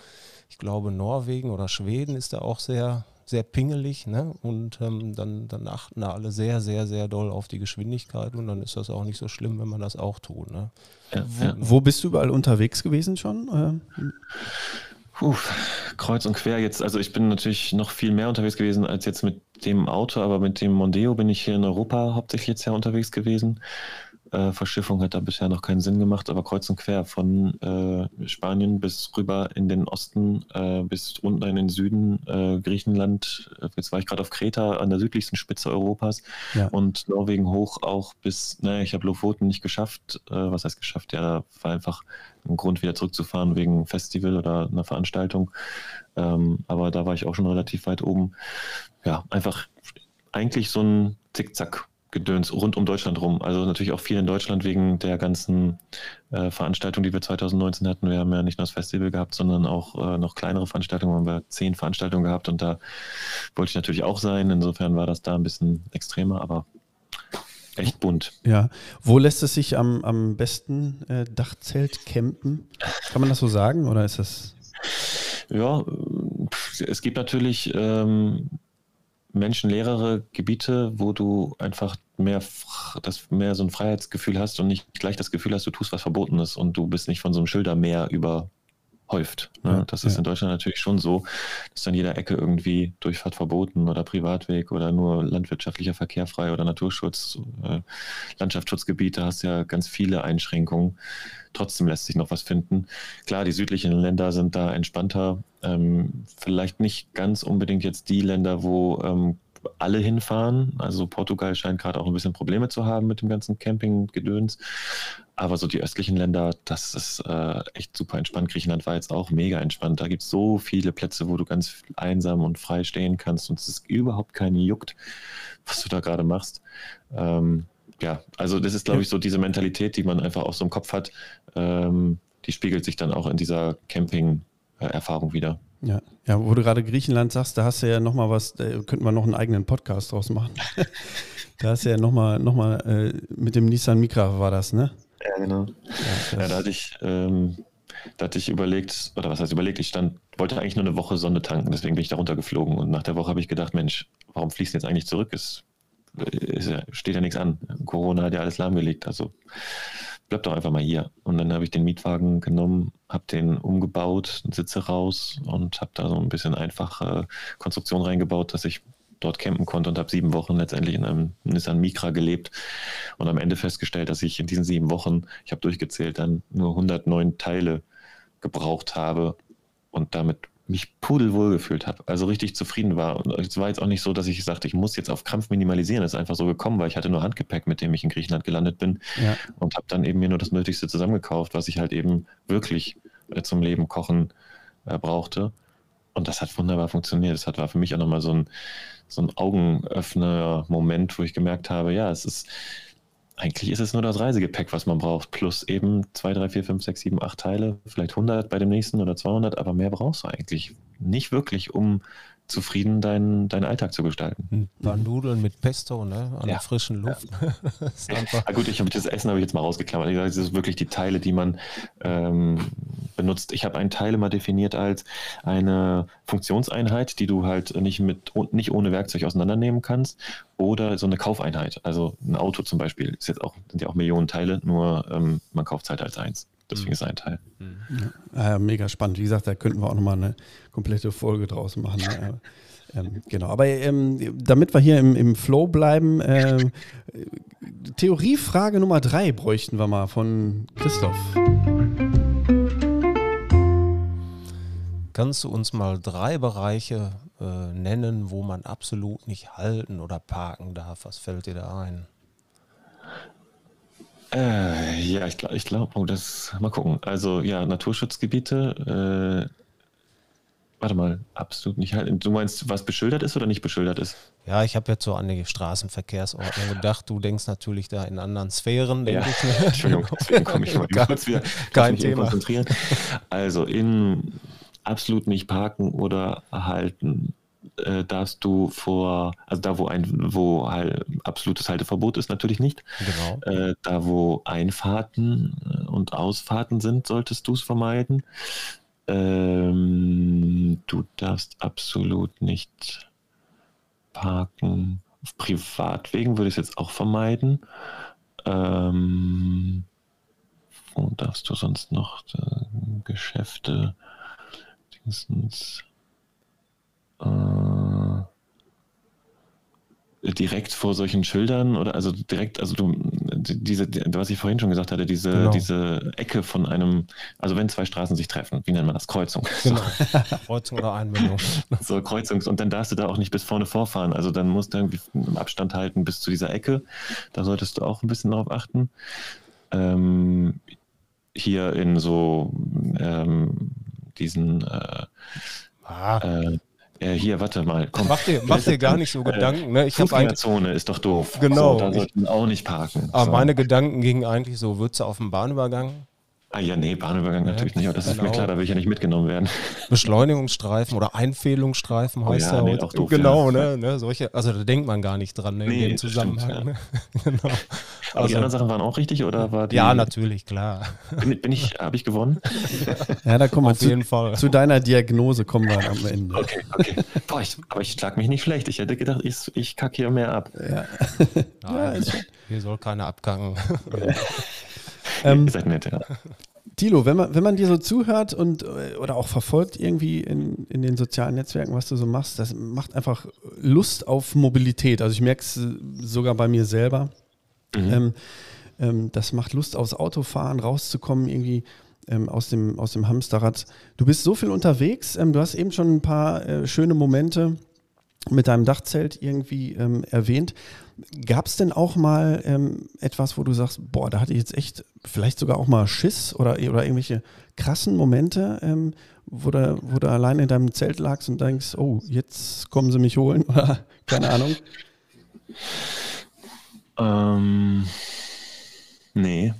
ich glaube, Norwegen oder Schweden ist da auch sehr, sehr pingelig, ne? Und ähm, dann, dann achten da alle sehr, sehr, sehr doll auf die Geschwindigkeit und dann ist das auch nicht so schlimm, wenn man das auch tut. Ne? Ja, wo, wo, bist du überall unterwegs gewesen schon? Puh, kreuz und quer jetzt. Also ich bin natürlich noch viel mehr unterwegs gewesen als jetzt mit dem Auto, aber mit dem Mondeo bin ich hier in Europa hauptsächlich jetzt ja unterwegs gewesen. Äh, Verschiffung hat da bisher noch keinen Sinn gemacht, aber kreuz und quer von äh, Spanien bis rüber in den Osten, äh, bis unten in den Süden, äh, Griechenland. Jetzt war ich gerade auf Kreta an der südlichsten Spitze Europas ja. und Norwegen hoch auch bis, naja, ich habe Lofoten nicht geschafft. Äh, was heißt geschafft? Ja, da war einfach ein Grund, wieder zurückzufahren wegen Festival oder einer Veranstaltung. Ähm, aber da war ich auch schon relativ weit oben. Ja, einfach eigentlich so ein Zickzack Gedöns rund um Deutschland rum. Also natürlich auch viel in Deutschland wegen der ganzen äh, Veranstaltungen, die wir 2019 hatten. Wir haben ja nicht nur das Festival gehabt, sondern auch äh, noch kleinere Veranstaltungen. Wir haben wir zehn Veranstaltungen gehabt und da wollte ich natürlich auch sein. Insofern war das da ein bisschen extremer, aber echt bunt. Ja. Wo lässt es sich am, am besten äh, Dachzelt campen? Kann man das so sagen oder ist das? Ja, es gibt natürlich ähm, menschenleerere Gebiete, wo du einfach mehr, das, mehr so ein Freiheitsgefühl hast und nicht gleich das Gefühl hast, du tust was Verbotenes und du bist nicht von so einem Schildermeer überhäuft. Ne? Ja, das ist ja. in Deutschland natürlich schon so, dass an jeder Ecke irgendwie Durchfahrt verboten oder Privatweg oder nur landwirtschaftlicher Verkehr frei oder Naturschutz, äh, Landschaftsschutzgebiete, hast ja ganz viele Einschränkungen. Trotzdem lässt sich noch was finden. Klar, die südlichen Länder sind da entspannter. Ähm, vielleicht nicht ganz unbedingt jetzt die Länder, wo ähm, alle hinfahren. Also Portugal scheint gerade auch ein bisschen Probleme zu haben mit dem ganzen Camping-Gedöns. Aber so die östlichen Länder, das ist äh, echt super entspannt. Griechenland war jetzt auch mega entspannt. Da gibt es so viele Plätze, wo du ganz einsam und frei stehen kannst und es ist überhaupt keine juckt, was du da gerade machst. Ähm, ja, also das ist, glaube ich, so diese Mentalität, die man einfach auch so im Kopf hat, ähm, die spiegelt sich dann auch in dieser Camping-Erfahrung wieder. Ja. ja, wo du gerade Griechenland sagst, da hast du ja nochmal was, da könnten wir noch einen eigenen Podcast draus machen. da hast du ja nochmal, noch mal, äh, mit dem Nissan Micra war das, ne? Ja, genau. Ja, ja da hatte ich, ähm, da hatte ich überlegt, oder was heißt überlegt, ich stand, wollte eigentlich nur eine Woche Sonne tanken, deswegen bin ich da runtergeflogen und nach der Woche habe ich gedacht, Mensch, warum fließt du jetzt eigentlich zurück? Es ist, steht ja nichts an. Corona hat ja alles lahmgelegt. Also bleib doch einfach mal hier. Und dann habe ich den Mietwagen genommen, habe den umgebaut, Sitze raus und habe da so ein bisschen einfache Konstruktion reingebaut, dass ich dort campen konnte und habe sieben Wochen letztendlich in einem Nissan Micra gelebt und am Ende festgestellt, dass ich in diesen sieben Wochen, ich habe durchgezählt, dann nur 109 Teile gebraucht habe und damit mich pudelwohl gefühlt habe, also richtig zufrieden war. Und es war jetzt auch nicht so, dass ich sagte, ich muss jetzt auf Krampf minimalisieren. Es ist einfach so gekommen, weil ich hatte nur Handgepäck, mit dem ich in Griechenland gelandet bin ja. und habe dann eben mir nur das Nötigste zusammengekauft, was ich halt eben wirklich zum Leben kochen äh, brauchte. Und das hat wunderbar funktioniert. Das hat, war für mich auch nochmal so ein, so ein Augenöffner-Moment, wo ich gemerkt habe, ja, es ist, eigentlich ist es nur das Reisegepäck, was man braucht, plus eben 2, 3, 4, 5, 6, 7, 8 Teile, vielleicht 100 bei dem nächsten oder 200, aber mehr brauchst du eigentlich nicht wirklich, um zufrieden deinen, deinen Alltag zu gestalten. Ein paar Nudeln mit Pesto, ne? An ja. der frischen Luft. Ja. ah, gut, ich habe das Essen habe ich jetzt mal rausgeklammert. Das ist wirklich die Teile, die man ähm, benutzt. Ich habe einen Teil immer definiert als eine Funktionseinheit, die du halt nicht mit nicht ohne Werkzeug auseinandernehmen kannst, oder so eine Kaufeinheit. Also ein Auto zum Beispiel ist jetzt auch sind ja auch Millionen Teile, nur ähm, man kauft es halt als eins. Deswegen mhm. ist ein Teil. Ja, mega spannend. Wie gesagt, da könnten wir auch nochmal eine komplette Folge draus machen. Ne? Ähm, genau, aber ähm, damit wir hier im, im Flow bleiben, äh, Theoriefrage Nummer drei bräuchten wir mal von Christoph. Kannst du uns mal drei Bereiche äh, nennen, wo man absolut nicht halten oder parken darf? Was fällt dir da ein? Äh, ja, ich glaube, ich glaub, oh, das mal gucken. Also ja, Naturschutzgebiete, äh, Warte mal, absolut nicht halten. Du meinst, was beschildert ist oder nicht beschildert ist? Ja, ich habe jetzt so an die Straßenverkehrsordnung gedacht. Du denkst natürlich da in anderen Sphären. Ja, ich? Entschuldigung, deswegen komme ich mal kurz wieder kein Thema. konzentrieren. Also in absolut nicht parken oder halten äh, darfst du vor, also da wo ein, wo halt absolutes Halteverbot ist, natürlich nicht. Genau. Äh, da wo Einfahrten äh, und Ausfahrten sind, solltest du es vermeiden. Ähm, du darfst absolut nicht parken. Auf Privatwegen würde ich es jetzt auch vermeiden. Ähm, wo darfst du sonst noch äh, Geschäfte? Dingsens, äh, direkt vor solchen Schildern oder also direkt, also du, diese, was ich vorhin schon gesagt hatte, diese, genau. diese Ecke von einem, also wenn zwei Straßen sich treffen, wie nennt man das? Kreuzung. Genau. Kreuzung oder Einbindung. So, Kreuzungs- und dann darfst du da auch nicht bis vorne vorfahren. Also dann musst du irgendwie einen Abstand halten bis zu dieser Ecke. Da solltest du auch ein bisschen darauf achten. Ähm, hier in so ähm, diesen äh, ah. äh, äh, hier, warte mal. Komm. Mach dir, mach dir gar nicht so Gedanken. Ne? Ich Fußgängerzone ist doch doof. Genau. So, da sollten auch nicht parken. Aber so. meine Gedanken gingen eigentlich so, würdest du auf dem Bahnübergang Ah ja, nee, Bahnübergang ja, natürlich nicht, aber das genau. ist mir klar, da will ich ja nicht mitgenommen werden. Beschleunigungsstreifen oder Einfehlungsstreifen oh heißt oh ja, ja nee, auch doof, Genau, ja. ne, ne, solche, also da denkt man gar nicht dran ne, nee, in dem Zusammenhang. Stimmt, ja. ne? genau. Aber also, die anderen Sachen waren auch richtig oder war die, Ja, natürlich, klar. Bin, bin ich, habe ich gewonnen? ja, da kommen wir Auf zu, jeden Fall. zu deiner Diagnose kommen wir am Ende. Okay, okay. Boah, ich, aber ich schlag mich nicht schlecht. Ich hätte gedacht, ich, ich kacke hier mehr ab. Ja. Nein, hier soll keiner abkacken. Ähm, Ihr seid nett, ja. Tilo, wenn man, wenn man dir so zuhört und äh, oder auch verfolgt irgendwie in, in den sozialen Netzwerken, was du so machst, das macht einfach Lust auf Mobilität. Also ich merke es äh, sogar bei mir selber. Mhm. Ähm, ähm, das macht Lust aufs Autofahren, rauszukommen, irgendwie ähm, aus, dem, aus dem Hamsterrad. Du bist so viel unterwegs, ähm, du hast eben schon ein paar äh, schöne Momente mit deinem Dachzelt irgendwie ähm, erwähnt. Gab es denn auch mal ähm, etwas, wo du sagst, boah, da hatte ich jetzt echt vielleicht sogar auch mal Schiss oder, oder irgendwelche krassen Momente, ähm, wo, du, wo du allein in deinem Zelt lagst und denkst, oh, jetzt kommen sie mich holen oder keine Ahnung? Ähm, nee.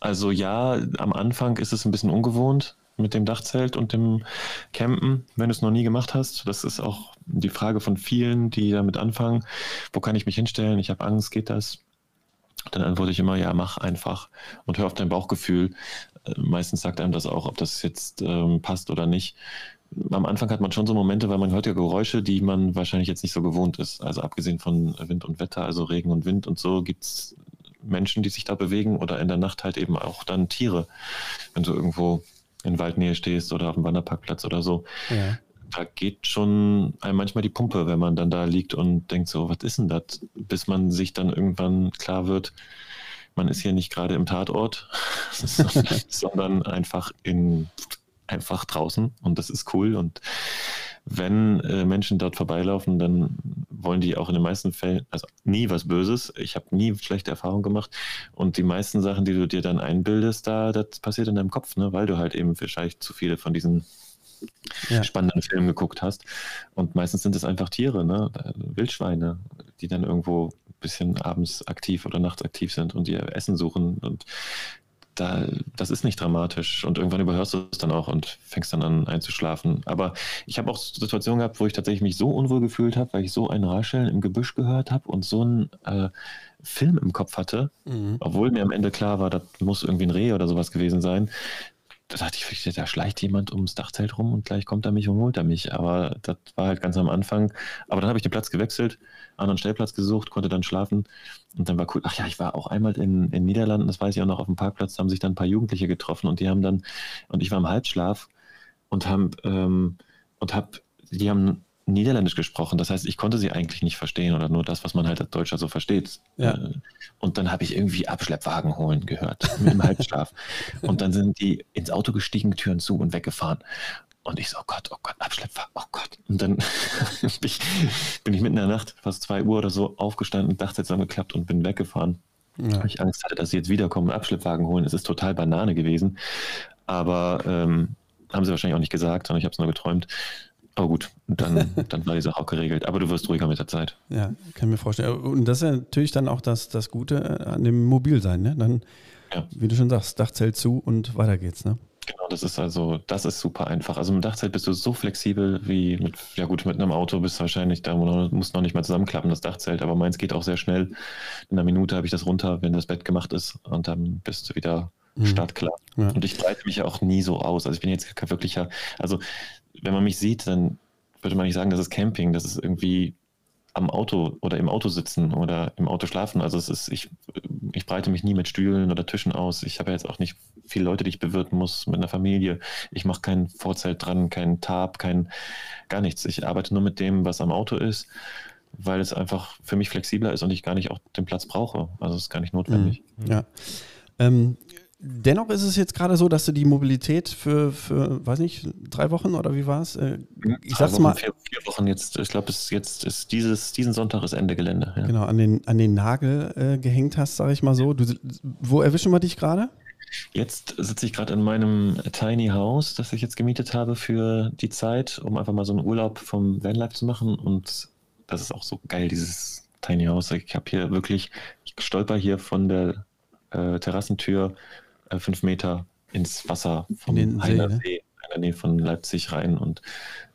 Also ja, am Anfang ist es ein bisschen ungewohnt, mit dem Dachzelt und dem Campen, wenn du es noch nie gemacht hast. Das ist auch die Frage von vielen, die damit anfangen. Wo kann ich mich hinstellen? Ich habe Angst, geht das? Dann antworte ich immer, ja, mach einfach und hör auf dein Bauchgefühl. Äh, meistens sagt einem das auch, ob das jetzt ähm, passt oder nicht. Am Anfang hat man schon so Momente, weil man hört ja Geräusche, die man wahrscheinlich jetzt nicht so gewohnt ist. Also abgesehen von Wind und Wetter, also Regen und Wind und so, gibt es Menschen, die sich da bewegen oder in der Nacht halt eben auch dann Tiere. Wenn du irgendwo in Waldnähe stehst oder auf dem Wanderparkplatz oder so. Ja. Da geht schon einem manchmal die Pumpe, wenn man dann da liegt und denkt so, was ist denn das? Bis man sich dann irgendwann klar wird, man ist hier nicht gerade im Tatort, sondern einfach in einfach draußen und das ist cool und wenn äh, Menschen dort vorbeilaufen, dann wollen die auch in den meisten Fällen, also nie was Böses. Ich habe nie schlechte Erfahrungen gemacht. Und die meisten Sachen, die du dir dann einbildest, da, das passiert in deinem Kopf, ne? weil du halt eben vielleicht zu viele von diesen ja. spannenden Filmen geguckt hast. Und meistens sind es einfach Tiere, ne? Wildschweine, die dann irgendwo ein bisschen abends aktiv oder nachts aktiv sind und ihr Essen suchen. Und da, das ist nicht dramatisch und irgendwann überhörst du es dann auch und fängst dann an einzuschlafen. Aber ich habe auch Situationen gehabt, wo ich tatsächlich mich so unwohl gefühlt habe, weil ich so ein Rascheln im Gebüsch gehört habe und so einen äh, Film im Kopf hatte, mhm. obwohl mir am Ende klar war, das muss irgendwie ein Reh oder sowas gewesen sein. Da dachte ich, da schleicht jemand ums Dachzelt rum und gleich kommt er mich und holt er mich. Aber das war halt ganz am Anfang. Aber dann habe ich den Platz gewechselt, anderen Stellplatz gesucht, konnte dann schlafen und dann war cool. Ach ja, ich war auch einmal in den Niederlanden, das weiß ich auch noch, auf dem Parkplatz, da haben sich dann ein paar Jugendliche getroffen und die haben dann, und ich war im Halbschlaf und haben, ähm, und hab, die haben Niederländisch gesprochen. Das heißt, ich konnte sie eigentlich nicht verstehen oder nur das, was man halt als Deutscher so versteht. Ja. Äh, und dann habe ich irgendwie Abschleppwagen holen gehört im Halbschlaf. und dann sind die ins Auto gestiegen, Türen zu und weggefahren. Und ich so, oh Gott, oh Gott, Abschleppwagen, oh Gott. Und dann bin ich, bin ich mitten in der Nacht, fast zwei Uhr oder so, aufgestanden, dachte jetzt geklappt und bin weggefahren. Ja. Weil ich Angst hatte, dass sie jetzt wiederkommen, Abschleppwagen holen. Es ist total Banane gewesen. Aber ähm, haben sie wahrscheinlich auch nicht gesagt, sondern ich habe es nur geträumt. Aber gut, dann, dann war die Sache auch geregelt. Aber du wirst ruhiger mit der Zeit. Ja, kann ich mir vorstellen. Und das ist ja natürlich dann auch das, das Gute an dem Mobilsein. Ne? Dann, ja. wie du schon sagst, Dachzelt zu und weiter geht's. Ne? Genau, das ist also, das ist super einfach. Also mit Dachzelt bist du so flexibel wie mit, ja gut, mit einem Auto bist du wahrscheinlich, da musst noch nicht mal zusammenklappen, das Dachzelt, aber meins geht auch sehr schnell. In einer Minute habe ich das runter, wenn das Bett gemacht ist und dann bist du wieder mhm. startklar. Ja. Und ich breite mich ja auch nie so aus. Also ich bin jetzt kein wirklicher, also wenn man mich sieht, dann würde man nicht sagen, das ist Camping, das ist irgendwie am Auto oder im Auto sitzen oder im Auto schlafen. Also es ist, ich, ich breite mich nie mit Stühlen oder Tischen aus. Ich habe jetzt auch nicht viele Leute, die ich bewirten muss mit einer Familie. Ich mache kein Vorzelt dran, kein Tab, kein gar nichts. Ich arbeite nur mit dem, was am Auto ist, weil es einfach für mich flexibler ist und ich gar nicht auch den Platz brauche. Also es ist gar nicht notwendig. Mhm. Ja. Ähm, Dennoch ist es jetzt gerade so, dass du die Mobilität für, für weiß nicht, drei Wochen oder wie war es? Äh, ich sag's mal. Vier, vier, Wochen jetzt. Ich glaube, jetzt ist dieses, diesen Sonntag ist Ende Gelände. Ja. Genau, an den, an den Nagel äh, gehängt hast, sage ich mal so. Du, wo erwischen wir dich gerade? Jetzt sitze ich gerade in meinem Tiny House, das ich jetzt gemietet habe für die Zeit, um einfach mal so einen Urlaub vom Vanlife zu machen. Und das ist auch so geil, dieses Tiny House. Ich habe hier wirklich, ich stolper hier von der äh, Terrassentür äh, fünf Meter ins Wasser vom in See, ne? See, in der Nähe von Leipzig rein. Und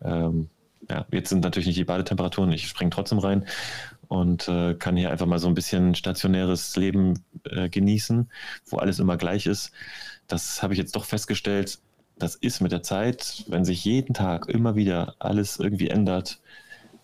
ähm, ja, jetzt sind natürlich nicht die Badetemperaturen, ich springe trotzdem rein und äh, kann hier einfach mal so ein bisschen stationäres Leben äh, genießen, wo alles immer gleich ist. Das habe ich jetzt doch festgestellt. Das ist mit der Zeit, wenn sich jeden Tag immer wieder alles irgendwie ändert,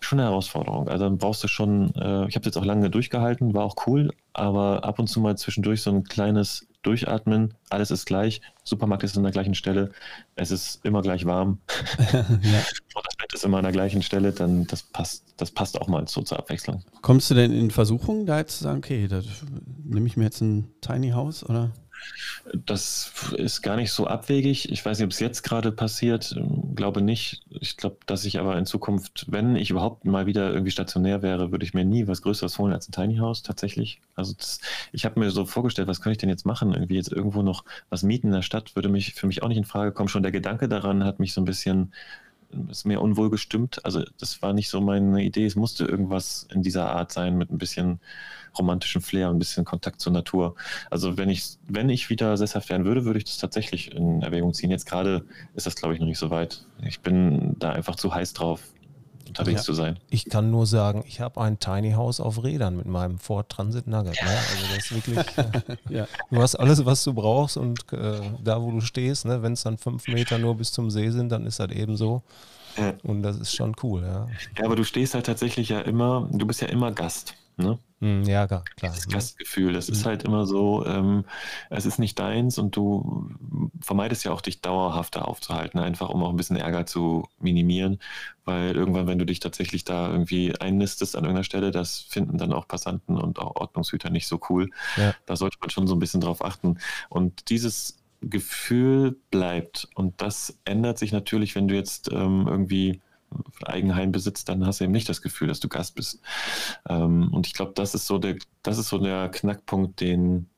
schon eine Herausforderung. Also dann brauchst du schon, äh, ich habe jetzt auch lange durchgehalten, war auch cool, aber ab und zu mal zwischendurch so ein kleines Durchatmen, alles ist gleich, Supermarkt ist an der gleichen Stelle, es ist immer gleich warm ja. und das Bett ist immer an der gleichen Stelle, dann das passt, das passt auch mal so zur Abwechslung. Kommst du denn in Versuchung, da jetzt zu sagen, okay, da nehme ich mir jetzt ein Tiny House oder? Das ist gar nicht so abwegig. Ich weiß nicht, ob es jetzt gerade passiert. Glaube nicht. Ich glaube, dass ich aber in Zukunft, wenn ich überhaupt mal wieder irgendwie stationär wäre, würde ich mir nie was Größeres holen als ein Tiny House tatsächlich. Also das, ich habe mir so vorgestellt, was könnte ich denn jetzt machen? Irgendwie jetzt irgendwo noch was mieten in der Stadt würde mich für mich auch nicht in Frage kommen. Schon der Gedanke daran hat mich so ein bisschen ist mir unwohl gestimmt. Also das war nicht so meine Idee. Es musste irgendwas in dieser Art sein mit ein bisschen romantischen Flair, ein bisschen Kontakt zur Natur. Also wenn ich, wenn ich wieder sesshaft werden würde, würde ich das tatsächlich in Erwägung ziehen. Jetzt gerade ist das, glaube ich, noch nicht so weit. Ich bin da einfach zu heiß drauf, unterwegs ja, zu sein. Ich kann nur sagen, ich habe ein Tiny House auf Rädern mit meinem Ford Transit Nugget. Ne? Also das ist wirklich, äh, ja. du hast alles, was du brauchst und äh, da, wo du stehst, ne? wenn es dann fünf Meter nur bis zum See sind, dann ist das eben so. Und das ist schon cool, ja. Ja, aber du stehst halt tatsächlich ja immer, du bist ja immer Gast. Ne? Hm, ja, klar. Das Gastgefühl, das ist hm. halt immer so, ähm, es ist nicht deins und du vermeidest ja auch, dich dauerhaft da aufzuhalten, einfach um auch ein bisschen Ärger zu minimieren, weil irgendwann, wenn du dich tatsächlich da irgendwie einnistest an irgendeiner Stelle, das finden dann auch Passanten und auch Ordnungshüter nicht so cool. Ja. Da sollte man schon so ein bisschen drauf achten. Und dieses Gefühl bleibt und das ändert sich natürlich, wenn du jetzt ähm, irgendwie Eigenheim besitzt, dann hast du eben nicht das Gefühl, dass du Gast bist. Ähm, und ich glaube, das ist so der, das ist so der Knackpunkt, den,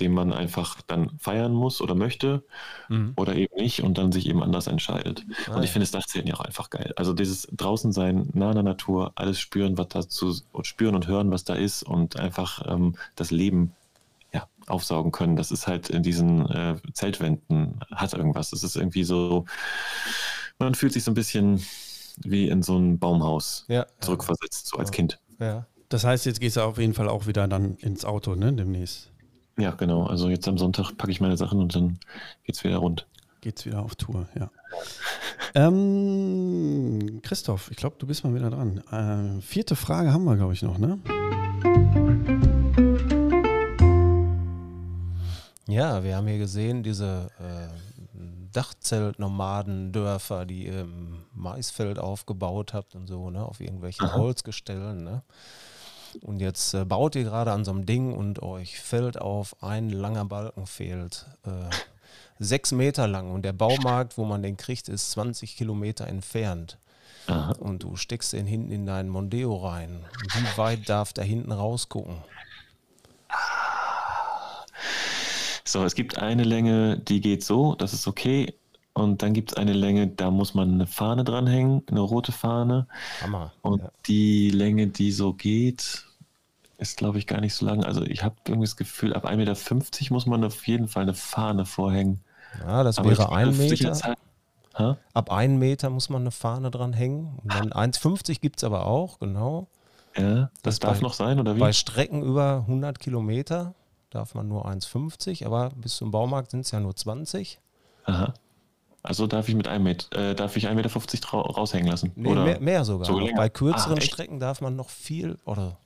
den man einfach dann feiern muss oder möchte mhm. oder eben nicht und dann sich eben anders entscheidet. Ah, und ich ja. finde das Dachzelten ja auch einfach geil. Also dieses draußen sein, nah an der Natur, alles spüren, was dazu spüren und hören, was da ist und einfach ähm, das Leben ja, aufsaugen können. Das ist halt in diesen äh, Zeltwänden hat irgendwas. Das ist irgendwie so, man fühlt sich so ein bisschen wie in so ein Baumhaus ja. zurückversetzt, so als Kind. Ja. Das heißt, jetzt gehst du auf jeden Fall auch wieder dann ins Auto, ne, demnächst. Ja, genau. Also jetzt am Sonntag packe ich meine Sachen und dann geht's wieder rund. geht's wieder auf Tour, ja. ähm, Christoph, ich glaube, du bist mal wieder dran. Äh, vierte Frage haben wir, glaube ich, noch, ne? Ja, wir haben hier gesehen, diese äh, Dachzelt-Nomaden-Dörfer, die ihr im Maisfeld aufgebaut habt und so, ne, auf irgendwelchen Aha. Holzgestellen, ne? Und jetzt äh, baut ihr gerade an so einem Ding und euch fällt auf, ein langer Balken fehlt. Äh, sechs Meter lang und der Baumarkt, wo man den kriegt, ist 20 Kilometer entfernt. Aha. Und du steckst den hinten in deinen Mondeo rein. Wie weit darf der hinten rausgucken? So, es gibt eine Länge, die geht so, das ist okay. Und dann gibt es eine Länge, da muss man eine Fahne dranhängen, eine rote Fahne. Hammer. Und ja. die Länge, die so geht, ist, glaube ich, gar nicht so lang. Also ich habe irgendwie das Gefühl, ab 1,50 Meter muss man auf jeden Fall eine Fahne vorhängen. Ja, das Aber wäre ein Meter. Halt, ab 1 Meter muss man eine Fahne dranhängen. Und dann 1,50 gibt es aber auch, genau. Ja, das, das darf bei, noch sein, oder wie? Bei Strecken über 100 Kilometer darf man nur 1,50, aber bis zum Baumarkt sind es ja nur 20. Aha. Also darf ich mit einem Meter, äh, darf ich 1,50 Meter raushängen lassen? Nee, oder mehr, mehr sogar. So bei kürzeren ah, Strecken darf man noch viel, oder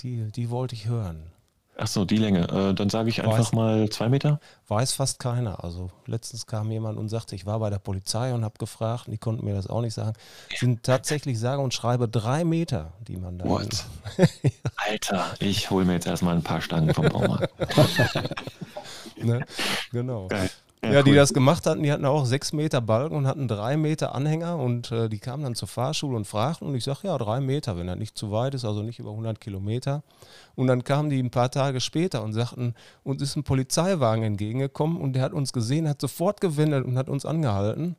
die, die wollte ich hören. Ach so, die Länge. Äh, dann sage ich einfach weiß, mal zwei Meter. Weiß fast keiner. Also letztens kam jemand und sagte, ich war bei der Polizei und habe gefragt, und die konnten mir das auch nicht sagen. Es sind tatsächlich sage und schreibe drei Meter, die man da. What? Alter, ich hole mir jetzt erstmal ein paar Stangen vom Baumarkt. ne? Genau. Geil. Ja, ja die das gemacht hatten, die hatten auch sechs Meter Balken und hatten drei Meter Anhänger und äh, die kamen dann zur Fahrschule und fragten und ich sage, ja, drei Meter, wenn er nicht zu weit ist, also nicht über 100 Kilometer. Und dann kamen die ein paar Tage später und sagten, uns ist ein Polizeiwagen entgegengekommen und der hat uns gesehen, hat sofort gewendet und hat uns angehalten.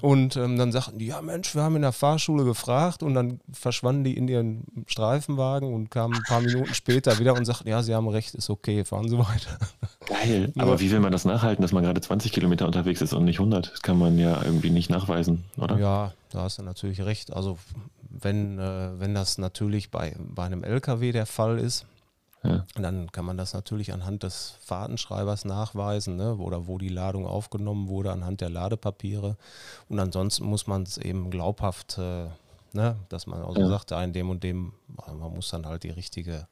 Und ähm, dann sagten die, ja Mensch, wir haben in der Fahrschule gefragt und dann verschwanden die in ihren Streifenwagen und kamen ein paar Minuten später wieder und sagten, ja, sie haben recht, ist okay, fahren Sie weiter. Geil, aber ja. wie will man das nachhalten, dass man gerade 20 Kilometer unterwegs ist und nicht 100? Das kann man ja irgendwie nicht nachweisen, oder? Ja, da hast du natürlich recht. Also wenn, äh, wenn das natürlich bei, bei einem LKW der Fall ist, ja. Dann kann man das natürlich anhand des Fahrtenschreibers nachweisen ne, oder wo die Ladung aufgenommen wurde, anhand der Ladepapiere. Und ansonsten muss man es eben glaubhaft, äh, ne, dass man also ja. sagt, in dem und dem, man muss dann halt die richtige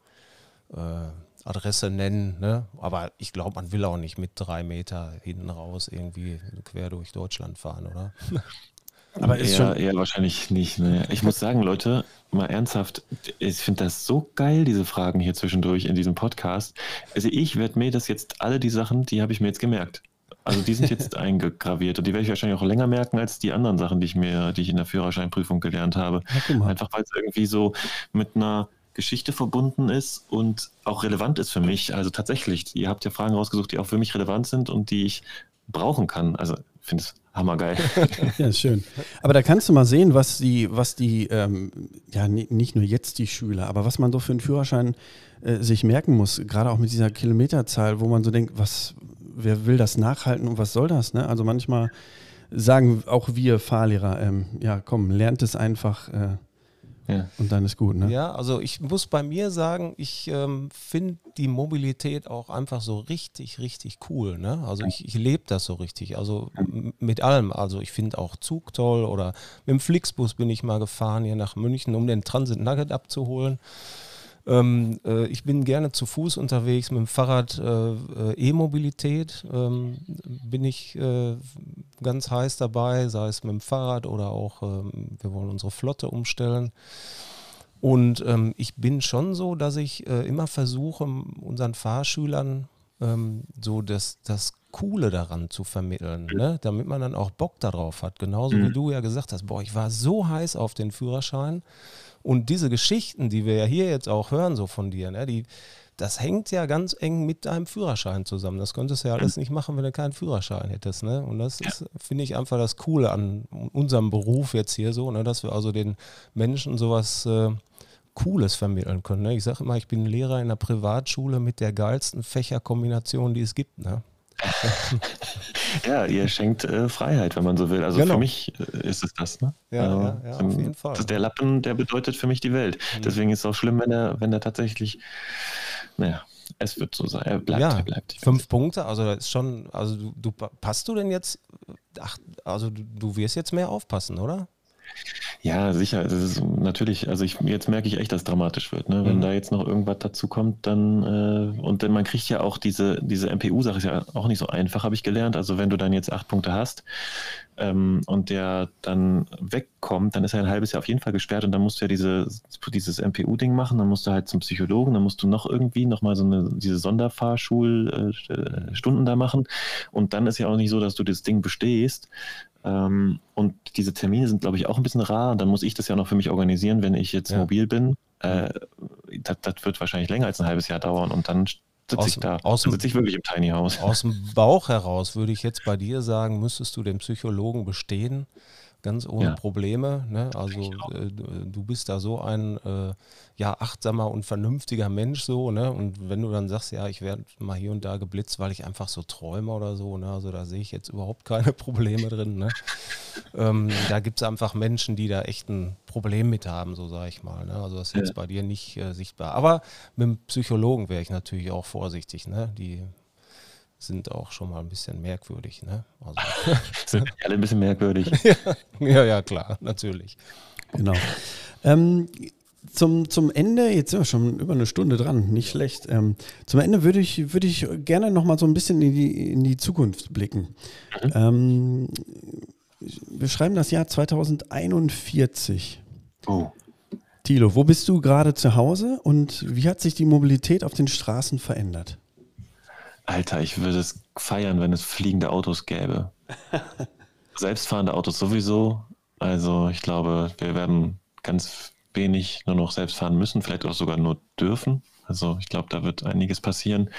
äh, Adresse nennen. Ne? Aber ich glaube, man will auch nicht mit drei Meter hinten raus irgendwie quer durch Deutschland fahren, oder? Aber ist eher, schon eher wahrscheinlich nicht. Ne? Ich muss sagen, Leute, mal ernsthaft, ich finde das so geil, diese Fragen hier zwischendurch in diesem Podcast. Also ich werde mir das jetzt, alle die Sachen, die habe ich mir jetzt gemerkt. Also die sind jetzt eingegraviert und die werde ich wahrscheinlich auch länger merken als die anderen Sachen, die ich mir, die ich in der Führerscheinprüfung gelernt habe. Ja, Einfach weil es irgendwie so mit einer Geschichte verbunden ist und auch relevant ist für mich. Also tatsächlich, ihr habt ja Fragen rausgesucht, die auch für mich relevant sind und die ich brauchen kann. Also finde es hammergeil. ja, schön. Aber da kannst du mal sehen, was die, was die, ähm, ja, nicht nur jetzt die Schüler, aber was man so für einen Führerschein äh, sich merken muss, gerade auch mit dieser Kilometerzahl, wo man so denkt, was, wer will das nachhalten und was soll das? Ne? Also manchmal sagen auch wir Fahrlehrer, ähm, ja komm, lernt es einfach. Äh, ja. Und dann ist gut, ne? Ja, also ich muss bei mir sagen, ich ähm, finde die Mobilität auch einfach so richtig, richtig cool. Ne? Also ich, ich lebe das so richtig. Also mit allem. Also ich finde auch Zug toll oder mit dem Flixbus bin ich mal gefahren hier nach München, um den Transit Nugget abzuholen. Ähm, äh, ich bin gerne zu Fuß unterwegs, mit dem Fahrrad äh, äh, E-Mobilität ähm, bin ich äh, ganz heiß dabei, sei es mit dem Fahrrad oder auch, ähm, wir wollen unsere Flotte umstellen. Und ähm, ich bin schon so, dass ich äh, immer versuche, unseren Fahrschülern ähm, so das, das Coole daran zu vermitteln, ne? damit man dann auch Bock darauf hat. Genauso mhm. wie du ja gesagt hast, boah, ich war so heiß auf den Führerschein. Und diese Geschichten, die wir ja hier jetzt auch hören, so von dir, ne, die, das hängt ja ganz eng mit deinem Führerschein zusammen. Das könntest du ja alles nicht machen, wenn du keinen Führerschein hättest. Ne? Und das ja. finde ich, einfach das Coole an unserem Beruf jetzt hier so, ne? dass wir also den Menschen sowas äh, Cooles vermitteln können. Ne? Ich sage immer, ich bin Lehrer in einer Privatschule mit der geilsten Fächerkombination, die es gibt. Ne? Ja, ihr schenkt äh, Freiheit, wenn man so will. Also genau. für mich äh, ist es das. Ne? Ja, also, ja, ja, auf jeden Fall. der Lappen, der bedeutet für mich die Welt. Mhm. Deswegen ist es auch schlimm, wenn er, wenn er tatsächlich, naja, es wird so sein. Er bleibt, ja, er bleibt. Fünf Punkte, also das ist schon, also du, du passt du denn jetzt, ach, also du, du wirst jetzt mehr aufpassen, oder? Ja, sicher. Das ist natürlich, also ich, jetzt merke ich echt, dass es dramatisch wird. Ne? Wenn Mhm. da jetzt noch irgendwas dazu kommt, dann äh, und dann man kriegt ja auch diese, diese MPU-Sache ist ja auch nicht so einfach, habe ich gelernt. Also wenn du dann jetzt acht Punkte hast ähm, und der dann wegkommt, dann ist er ein halbes Jahr auf jeden Fall gesperrt und dann musst du ja diese, dieses MPU-Ding machen, dann musst du halt zum Psychologen, dann musst du noch irgendwie nochmal so eine, diese Sonderfahrschulstunden da machen. Und dann ist ja auch nicht so, dass du das Ding bestehst. Ähm, und diese Termine sind, glaube ich, auch ein bisschen rar. Dann muss ich das ja noch für mich organisieren, wenn ich jetzt Ja. mobil bin. Äh, das, das wird wahrscheinlich länger als ein halbes Jahr dauern und dann sitze ich da. aus Dann sitze ich wirklich im Tiny House. Aus dem Bauch heraus würde ich jetzt bei dir sagen, müsstest du den Psychologen bestehen, ganz ohne Ja. Probleme. Ne? Also äh, du bist da so ein äh, ja, achtsamer und vernünftiger Mensch so, ne? Und wenn du dann sagst, ja, ich werde mal hier und da geblitzt, weil ich einfach so träume oder so, ne? Also da sehe ich jetzt überhaupt keine Probleme drin. Ne? ähm, da gibt es einfach Menschen, die da echt ein Problem mit haben, so sage ich mal. Ne? Also das ist jetzt Ja. bei dir nicht äh, sichtbar. Aber mit dem Psychologen wäre ich natürlich auch vorsichtig, ne? Die sind auch schon mal ein bisschen merkwürdig, ne? Also, Sind alle ein bisschen merkwürdig. ja, ja, klar, natürlich. Genau. Ähm, zum, zum Ende, jetzt sind wir schon über eine Stunde dran, nicht schlecht. Ähm, zum Ende würde ich, würde ich gerne noch mal so ein bisschen in die, in die Zukunft blicken. Ähm, wir schreiben das Jahr 2041. Oh. Thilo, wo bist du gerade zu Hause und wie hat sich die Mobilität auf den Straßen verändert? Alter, ich würde es feiern, wenn es fliegende Autos gäbe. Selbstfahrende Autos sowieso. Also ich glaube, wir werden ganz wenig nur noch selbst fahren müssen, vielleicht auch sogar nur dürfen. Also ich glaube, da wird einiges passieren.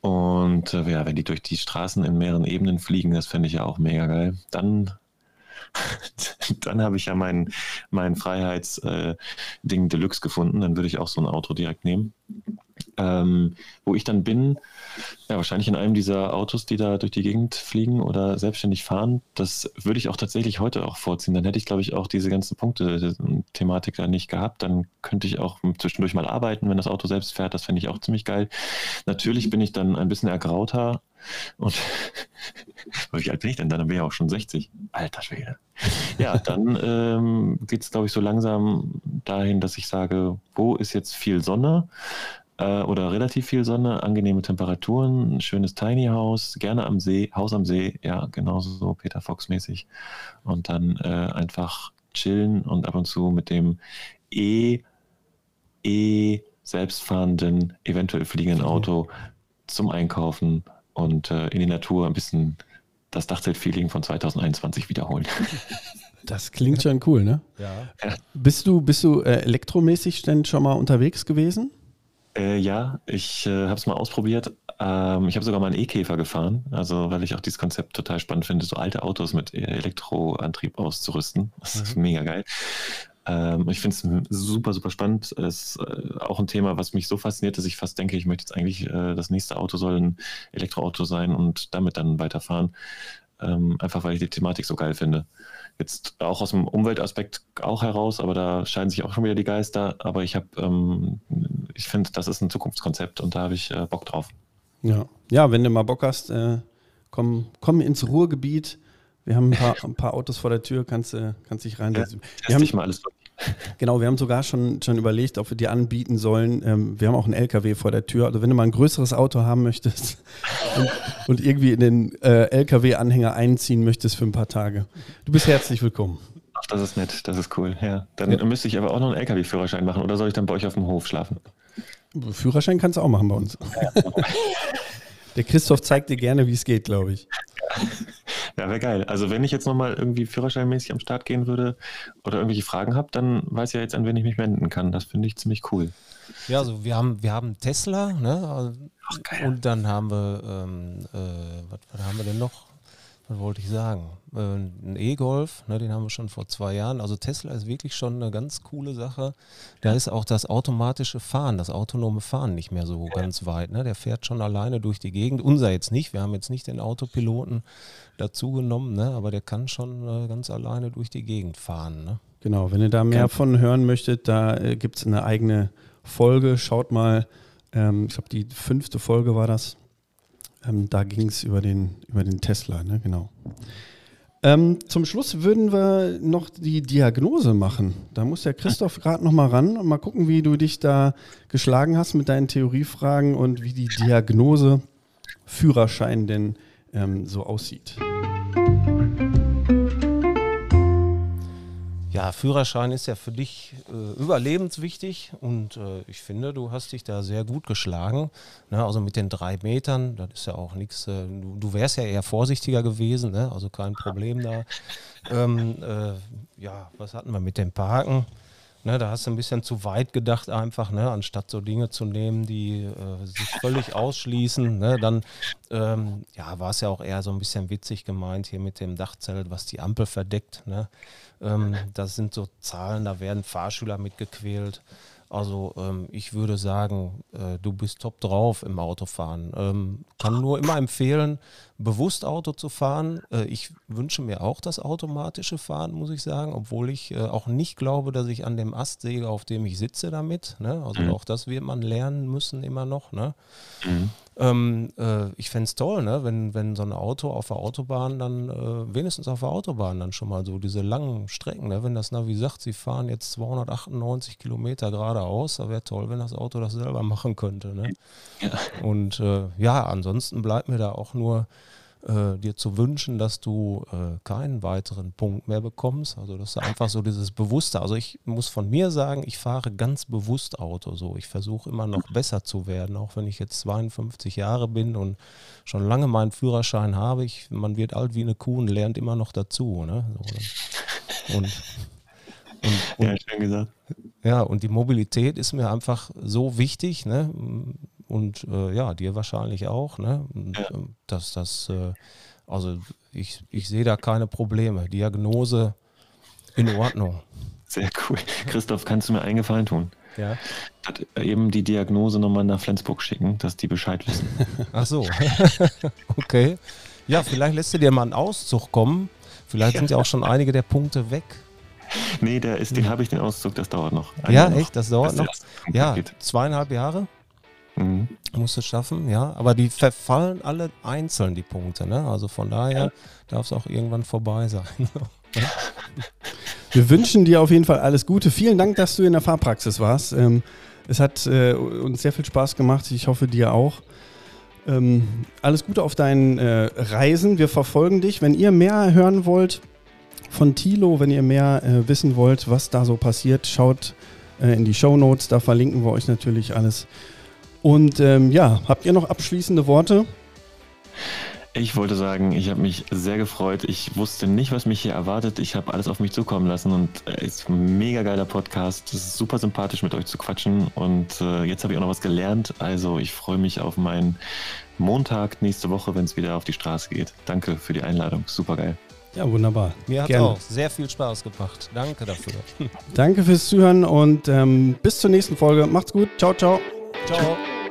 Und äh, ja, wenn die durch die Straßen in mehreren Ebenen fliegen, das fände ich ja auch mega geil. Dann, dann habe ich ja mein, mein Freiheitsding Deluxe gefunden. Dann würde ich auch so ein Auto direkt nehmen. Ähm, wo ich dann bin, ja, wahrscheinlich in einem dieser Autos, die da durch die Gegend fliegen oder selbstständig fahren. Das würde ich auch tatsächlich heute auch vorziehen. Dann hätte ich, glaube ich, auch diese ganzen Punkte, die Thematik da nicht gehabt. Dann könnte ich auch zwischendurch mal arbeiten, wenn das Auto selbst fährt. Das fände ich auch ziemlich geil. Natürlich bin ich dann ein bisschen ergrauter und wie alt bin ich denn dann? Bin ich auch schon 60. Alter Schwede. Ja, dann ähm, geht es, glaube ich, so langsam dahin, dass ich sage, wo ist jetzt viel Sonne? äh, oder relativ viel Sonne, angenehme Temperaturen, ein schönes Tiny House, gerne am See, Haus am See, ja, genauso so Peter Fox mäßig. Und dann äh, einfach chillen und ab und zu mit dem E, E selbstfahrenden, eventuell fliegenden Auto zum Einkaufen und äh, in die Natur ein bisschen das Dachzelt-Feeling von 2021 wiederholen. Das klingt schon cool, ne? Ja. Bist du, bist du äh, elektromäßig denn schon mal unterwegs gewesen? Äh, ja, ich äh, habe es mal ausprobiert. Ähm, ich habe sogar mal einen E-Käfer gefahren, also weil ich auch dieses Konzept total spannend finde, so alte Autos mit äh, Elektroantrieb auszurüsten. Das ist mega geil. Ähm, ich finde es super, super spannend. Es ist äh, auch ein Thema, was mich so fasziniert, dass ich fast denke, ich möchte jetzt eigentlich, äh, das nächste Auto soll ein Elektroauto sein und damit dann weiterfahren. Ähm, einfach weil ich die Thematik so geil finde. Jetzt auch aus dem Umweltaspekt auch heraus, aber da scheiden sich auch schon wieder die Geister. Aber ich habe, ähm, ich finde, das ist ein Zukunftskonzept und da habe ich äh, Bock drauf. Ja. Ja, wenn du mal Bock hast, äh, komm, komm ins Ruhrgebiet. Wir haben ein paar, ein paar Autos vor der Tür, kannst du kannst dich reinsetzen. wir Teste haben, mal alles. Genau, wir haben sogar schon, schon überlegt, ob wir dir anbieten sollen. Ähm, wir haben auch einen LKW vor der Tür. Also wenn du mal ein größeres Auto haben möchtest und, und irgendwie in den äh, LKW-Anhänger einziehen möchtest für ein paar Tage, du bist herzlich willkommen. Ach, das ist nett, das ist cool. Ja. Dann müsste ich aber auch noch einen LKW-Führerschein machen oder soll ich dann bei euch auf dem Hof schlafen? Führerschein kannst du auch machen bei uns. Der Christoph zeigt dir gerne, wie es geht, glaube ich. Ja, wäre geil. Also wenn ich jetzt nochmal irgendwie führerscheinmäßig am Start gehen würde oder irgendwelche Fragen habe, dann weiß ich ja jetzt, an wen ich mich wenden kann. Das finde ich ziemlich cool. Ja, also wir haben, wir haben Tesla, ne? Ach, geil. Und dann haben wir, ähm, äh, was, was haben wir denn noch? Was wollte ich sagen? Äh, ein E-Golf, ne, den haben wir schon vor zwei Jahren. Also Tesla ist wirklich schon eine ganz coole Sache. Da ist auch das automatische Fahren, das autonome Fahren nicht mehr so ganz weit. Ne? Der fährt schon alleine durch die Gegend. Unser jetzt nicht. Wir haben jetzt nicht den Autopiloten dazu genommen, ne? aber der kann schon äh, ganz alleine durch die Gegend fahren. Ne? Genau, wenn ihr da mehr von hören möchtet, da äh, gibt es eine eigene Folge. Schaut mal Ähm, ich glaube, die fünfte Folge war das. Ähm, da ging es über den, über den Tesla, ne? genau. Ähm, zum Schluss würden wir noch die Diagnose machen. Da muss der Christoph gerade noch mal ran und mal gucken, wie du dich da geschlagen hast mit deinen Theoriefragen und wie die Diagnose Führerschein denn ähm, so aussieht. Ja, Führerschein ist ja für dich äh, überlebenswichtig und äh, ich finde, du hast dich da sehr gut geschlagen. Ne? Also mit den drei Metern, das ist ja auch nichts. Äh, du, du, wärst ja eher vorsichtiger gewesen, ne? also kein Problem da. Ähm, äh, ja, was hatten wir mit dem Parken? Ne, da hast du ein bisschen zu weit gedacht einfach, ne, anstatt so Dinge zu nehmen, die äh, sich völlig ausschließen. Ne, dann ähm, ja, war es ja auch eher so ein bisschen witzig gemeint hier mit dem Dachzelt, was die Ampel verdeckt. Ne. Ähm, das sind so Zahlen, da werden Fahrschüler mitgequält. Also ähm, ich würde sagen, äh, du bist top drauf im Autofahren. Ähm, kann nur immer empfehlen, bewusst Auto zu fahren. Äh, ich wünsche mir auch das automatische Fahren, muss ich sagen, obwohl ich äh, auch nicht glaube, dass ich an dem Ast säge, auf dem ich sitze damit. Ne? Also mhm. auch das wird man lernen müssen immer noch. Ne? Mhm. Ähm, äh, ich fände es toll, ne? wenn, wenn so ein Auto auf der Autobahn dann, äh, wenigstens auf der Autobahn dann schon mal so diese langen Strecken, ne? wenn das Navi sagt, sie fahren jetzt 298 Kilometer geradeaus, da wäre toll, wenn das Auto das selber machen könnte. Ne? Ja. Und äh, ja, ansonsten bleibt mir da auch nur äh, dir zu wünschen, dass du äh, keinen weiteren Punkt mehr bekommst. Also das ist einfach so dieses Bewusste. Also ich muss von mir sagen, ich fahre ganz bewusst Auto. So, ich versuche immer noch besser zu werden, auch wenn ich jetzt 52 Jahre bin und schon lange meinen Führerschein habe. Ich, man wird alt wie eine Kuh und lernt immer noch dazu. Ne? So, und, und, und, ja, schön gesagt. Ja, und die Mobilität ist mir einfach so wichtig. Ne? Und äh, ja, dir wahrscheinlich auch, ne? Ja. Ähm, dass das, äh, also ich, ich sehe da keine Probleme. Diagnose in Ordnung. Sehr cool. Christoph, kannst du mir einen Gefallen tun? Ja. Hat eben die Diagnose nochmal nach Flensburg schicken, dass die Bescheid wissen. Ach so. okay. Ja, vielleicht lässt du dir mal einen Auszug kommen. Vielleicht ja. sind ja auch schon einige der Punkte weg. Nee, der ist, den habe ich, den Auszug, das dauert noch. ja, noch, echt, das dauert noch. Ja, zweieinhalb Jahre. Mhm. Musst du schaffen, ja. Aber die verfallen alle einzeln, die Punkte. Ne? Also von daher ja. darf es auch irgendwann vorbei sein. Wir wünschen dir auf jeden Fall alles Gute. Vielen Dank, dass du in der Fahrpraxis warst. Ähm, es hat äh, uns sehr viel Spaß gemacht. Ich hoffe, dir auch. Ähm, alles Gute auf deinen äh, Reisen. Wir verfolgen dich. Wenn ihr mehr hören wollt von Tilo, wenn ihr mehr äh, wissen wollt, was da so passiert, schaut äh, in die Show Notes. Da verlinken wir euch natürlich alles. Und ähm, ja, habt ihr noch abschließende Worte? Ich wollte sagen, ich habe mich sehr gefreut. Ich wusste nicht, was mich hier erwartet. Ich habe alles auf mich zukommen lassen und es äh, ist ein mega geiler Podcast. Es ist super sympathisch, mit euch zu quatschen. Und äh, jetzt habe ich auch noch was gelernt. Also ich freue mich auf meinen Montag nächste Woche, wenn es wieder auf die Straße geht. Danke für die Einladung. Super geil. Ja, wunderbar. Mir hat auch sehr viel Spaß gebracht. Danke dafür. Danke fürs Zuhören und ähm, bis zur nächsten Folge. Macht's gut. Ciao, ciao. 加